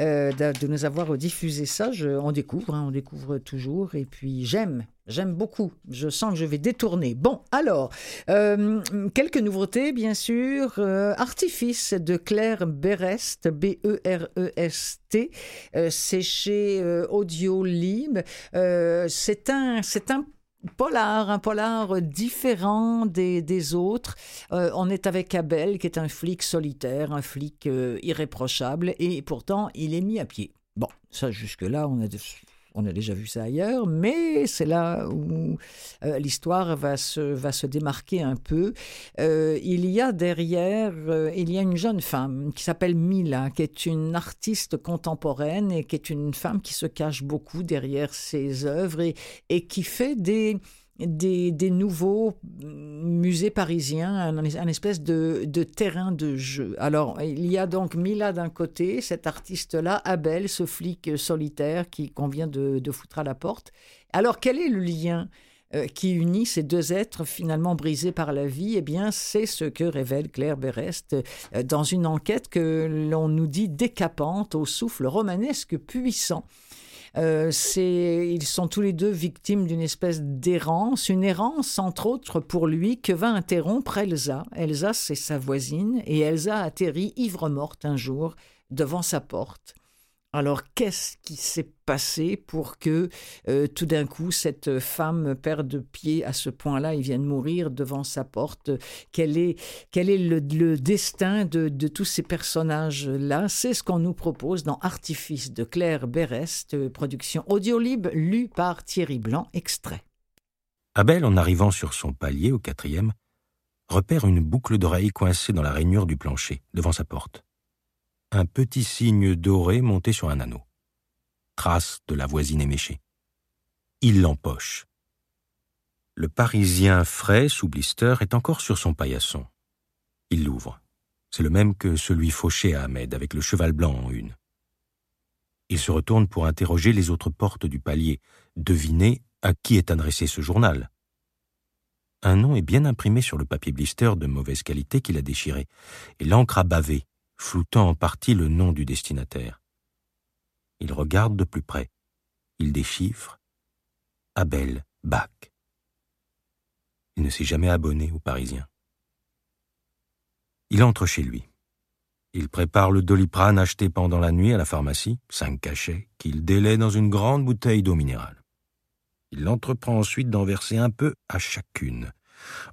euh, de, nous avoir diffusé ça. Je, on découvre, hein, on découvre toujours, et puis j'aime, j'aime beaucoup. Je sens que je vais détourner. Bon, alors, euh, quelques nouveautés, bien sûr. Artifice de Claire Berest, B-E-R-E-S-T, euh, c'est chez Audiolib. Euh, c'est un, c'est un polar, un polar différent des, autres. Euh, on est avec Abel, qui est un flic solitaire, un flic euh, irréprochable, et pourtant il est mis à pied. Bon, ça jusque-là, on a On a déjà vu ça ailleurs, mais c'est là où euh, l'histoire va se, va se démarquer un peu. Euh, il y a derrière, euh, il y a une jeune femme qui s'appelle Mila, qui est une artiste contemporaine et qui est une femme qui se cache beaucoup derrière ses œuvres et, et qui fait des des, nouveaux musées parisiens, un, espèce de, terrain de jeu. Alors, il y a donc Mila d'un côté, cet artiste-là, Abel, ce flic solitaire qui convient de, foutre à la porte. Alors, quel est le lien euh, qui unit ces deux êtres finalement brisés par la vie, eh bien, c'est ce que révèle Claire Berest euh, dans une enquête que l'on nous dit décapante au souffle romanesque puissant. Euh, ils sont tous les deux victimes d'une espèce d'errance, une errance entre autres pour lui que va interrompre Elsa. Elsa, c'est sa voisine, et Elsa atterrit ivre-morte un jour devant sa porte. Alors, qu'est-ce qui s'est passé pour que euh, tout d'un coup cette femme perde pied à ce point-là? Et vienne mourir devant sa porte. Quel est, quel est le, destin de, tous ces personnages-là? C'est ce qu'on nous propose dans Artifice de Claire Berest, production audiolib lue par Thierry Blanc, extrait. Abel, en arrivant sur son palier au quatrième, repère une boucle d'oreille coincée dans la rainure du plancher, devant sa porte un petit signe doré monté sur un anneau. Trace de la voisine éméchée. Il l'empoche. Le Parisien frais sous blister est encore sur son paillasson. Il l'ouvre. C'est le même que celui fauché à Ahmed avec le cheval blanc en une. Il se retourne pour interroger les autres portes du palier, deviner à qui est adressé ce journal. Un nom est bien imprimé sur le papier blister de mauvaise qualité qu'il a déchiré, et l'encre a bavé, floutant en partie le nom du destinataire. Il regarde de plus près. Il déchiffre Abel Bach. Il ne s'est jamais abonné aux Parisiens. Il entre chez lui. Il prépare le doliprane acheté pendant la nuit à la pharmacie, cinq cachets, qu'il délaie dans une grande bouteille d'eau minérale. Il entreprend ensuite d'en verser un peu à chacune,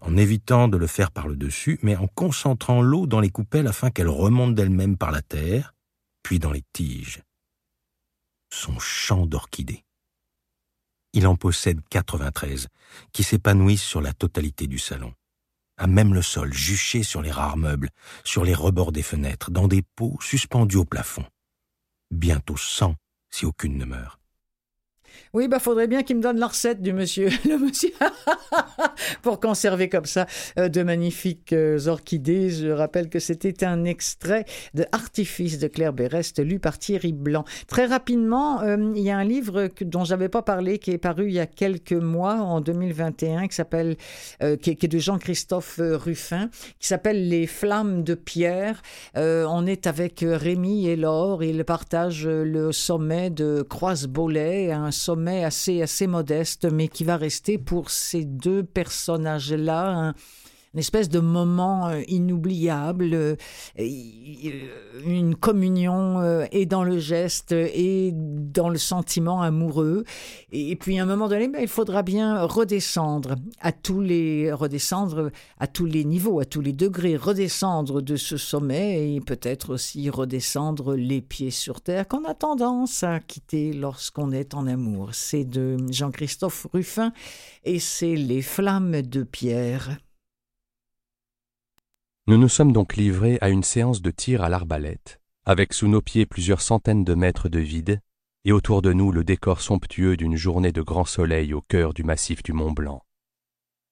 en évitant de le faire par le dessus, mais en concentrant l'eau dans les coupelles afin qu'elle remonte d'elle-même par la terre, puis dans les tiges. Son champ d'orchidées. Il en possède 93, qui s'épanouissent sur la totalité du salon. À même le sol, juché sur les rares meubles, sur les rebords des fenêtres, dans des pots suspendus au plafond. Bientôt cent, si aucune ne meurt. Oui, bah faudrait bien qu'il me donne la recette du monsieur, le monsieur, pour conserver comme ça euh, de magnifiques euh, orchidées. Je rappelle que c'était un extrait de Artifice de Claire Berest, lu par Thierry Blanc. Très rapidement, euh, il y a un livre que, dont j'avais pas parlé, qui est paru il y a quelques mois, en 2021, qui s'appelle, qui, est de Jean-Christophe Ruffin, qui s'appelle Les Flammes de Pierre. on est avec Rémi et Laure. Ils partagent le sommet de Croise-Bollet, un sommet assez, assez modeste, mais qui va rester pour ces deux personnages-là une espèce de moment euh, inoubliable, euh, une communion euh, et dans le geste et dans le sentiment amoureux. Et puis à un moment donné, ben, il faudra bien redescendre à tous les redescendre à tous les niveaux, à tous les degrés, redescendre de ce sommet et peut-être aussi redescendre les pieds sur terre qu'on a tendance à quitter lorsqu'on est en amour. C'est de Jean-Christophe Ruffin et c'est Les flammes de pierre. Nous nous sommes donc livrés à une séance de tir à l'arbalète, avec sous nos pieds plusieurs centaines de mètres de vide, et autour de nous le décor somptueux d'une journée de grand soleil au cœur du massif du Mont Blanc.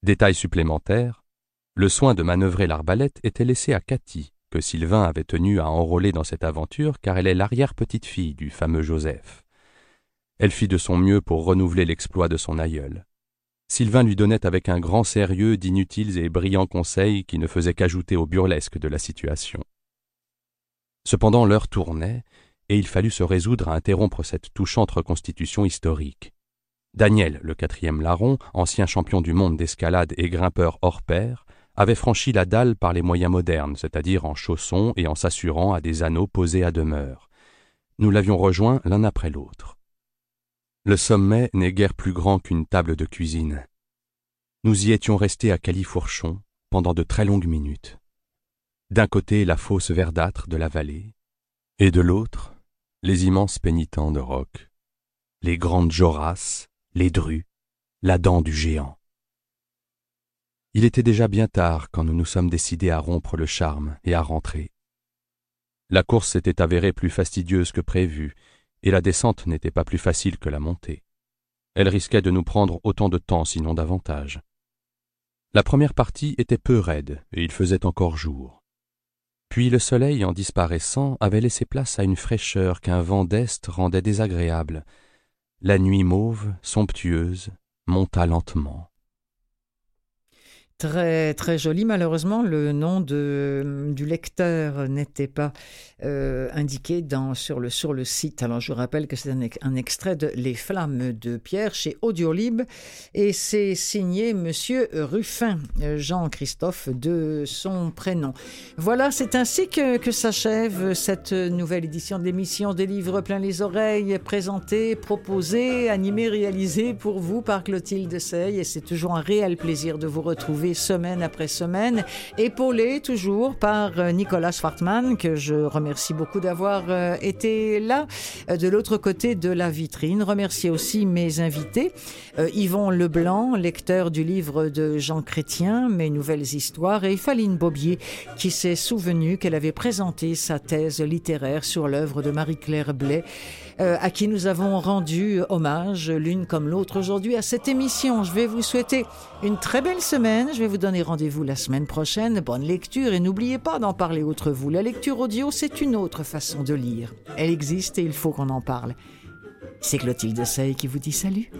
Détail supplémentaire, le soin de manœuvrer l'arbalète était laissé à Cathy, que Sylvain avait tenu à enrôler dans cette aventure car elle est l'arrière-petite-fille du fameux Joseph. Elle fit de son mieux pour renouveler l'exploit de son aïeul. Sylvain lui donnait avec un grand sérieux d'inutiles et brillants conseils qui ne faisaient qu'ajouter au burlesque de la situation. Cependant l'heure tournait, et il fallut se résoudre à interrompre cette touchante reconstitution historique. Daniel, le quatrième larron, ancien champion du monde d'escalade et grimpeur hors pair, avait franchi la dalle par les moyens modernes, c'est-à-dire en chaussons et en s'assurant à des anneaux posés à demeure. Nous l'avions rejoint l'un après l'autre. Le sommet n'est guère plus grand qu'une table de cuisine. Nous y étions restés à califourchon pendant de très longues minutes. D'un côté la fosse verdâtre de la vallée, et de l'autre les immenses pénitents de roc. les grandes Joras, les drues, la dent du géant. Il était déjà bien tard quand nous nous sommes décidés à rompre le charme et à rentrer. La course s'était avérée plus fastidieuse que prévu, et la descente n'était pas plus facile que la montée. Elle risquait de nous prendre autant de temps, sinon davantage. La première partie était peu raide, et il faisait encore jour. Puis le soleil, en disparaissant, avait laissé place à une fraîcheur qu'un vent d'est rendait désagréable. La nuit mauve, somptueuse, monta lentement. Très très joli. Malheureusement, le nom du lecteur n'était pas euh, indiqué sur, le, site. Alors je rappelle que c'est un, extrait de Les Flammes de Pierre chez Audiolib et c'est signé Monsieur Ruffin, Jean-Christophe de son prénom. Voilà, c'est ainsi que, que s'achève cette nouvelle édition de l'émission des livres plein les oreilles, présentée, proposée, animée, réalisée pour vous par Clotilde Sey et c'est toujours un réel plaisir de vous retrouver semaine après semaine, épaulé toujours par euh, Nicolas Schwartmann, que je remercie beaucoup d'avoir euh, été là, euh, de l'autre côté de la vitrine. Remercier aussi mes invités, Yvon Leblanc, lecteur du livre de Jean Chrétien, Mes nouvelles histoires, et Faline Bobier, qui s'est souvenu qu'elle avait présenté sa thèse littéraire sur l'œuvre de Marie-Claire Blais. À qui nous avons rendu hommage l'une comme l'autre aujourd'hui à cette émission. Je vais vous souhaiter une très belle semaine. Je vais vous donner rendez-vous la semaine prochaine. Bonne lecture et n'oubliez pas d'en parler autre vous. La lecture audio, c'est une autre façon de lire. Elle existe et il faut qu'on en parle. C'est Clotilde Sey qui vous dit salut.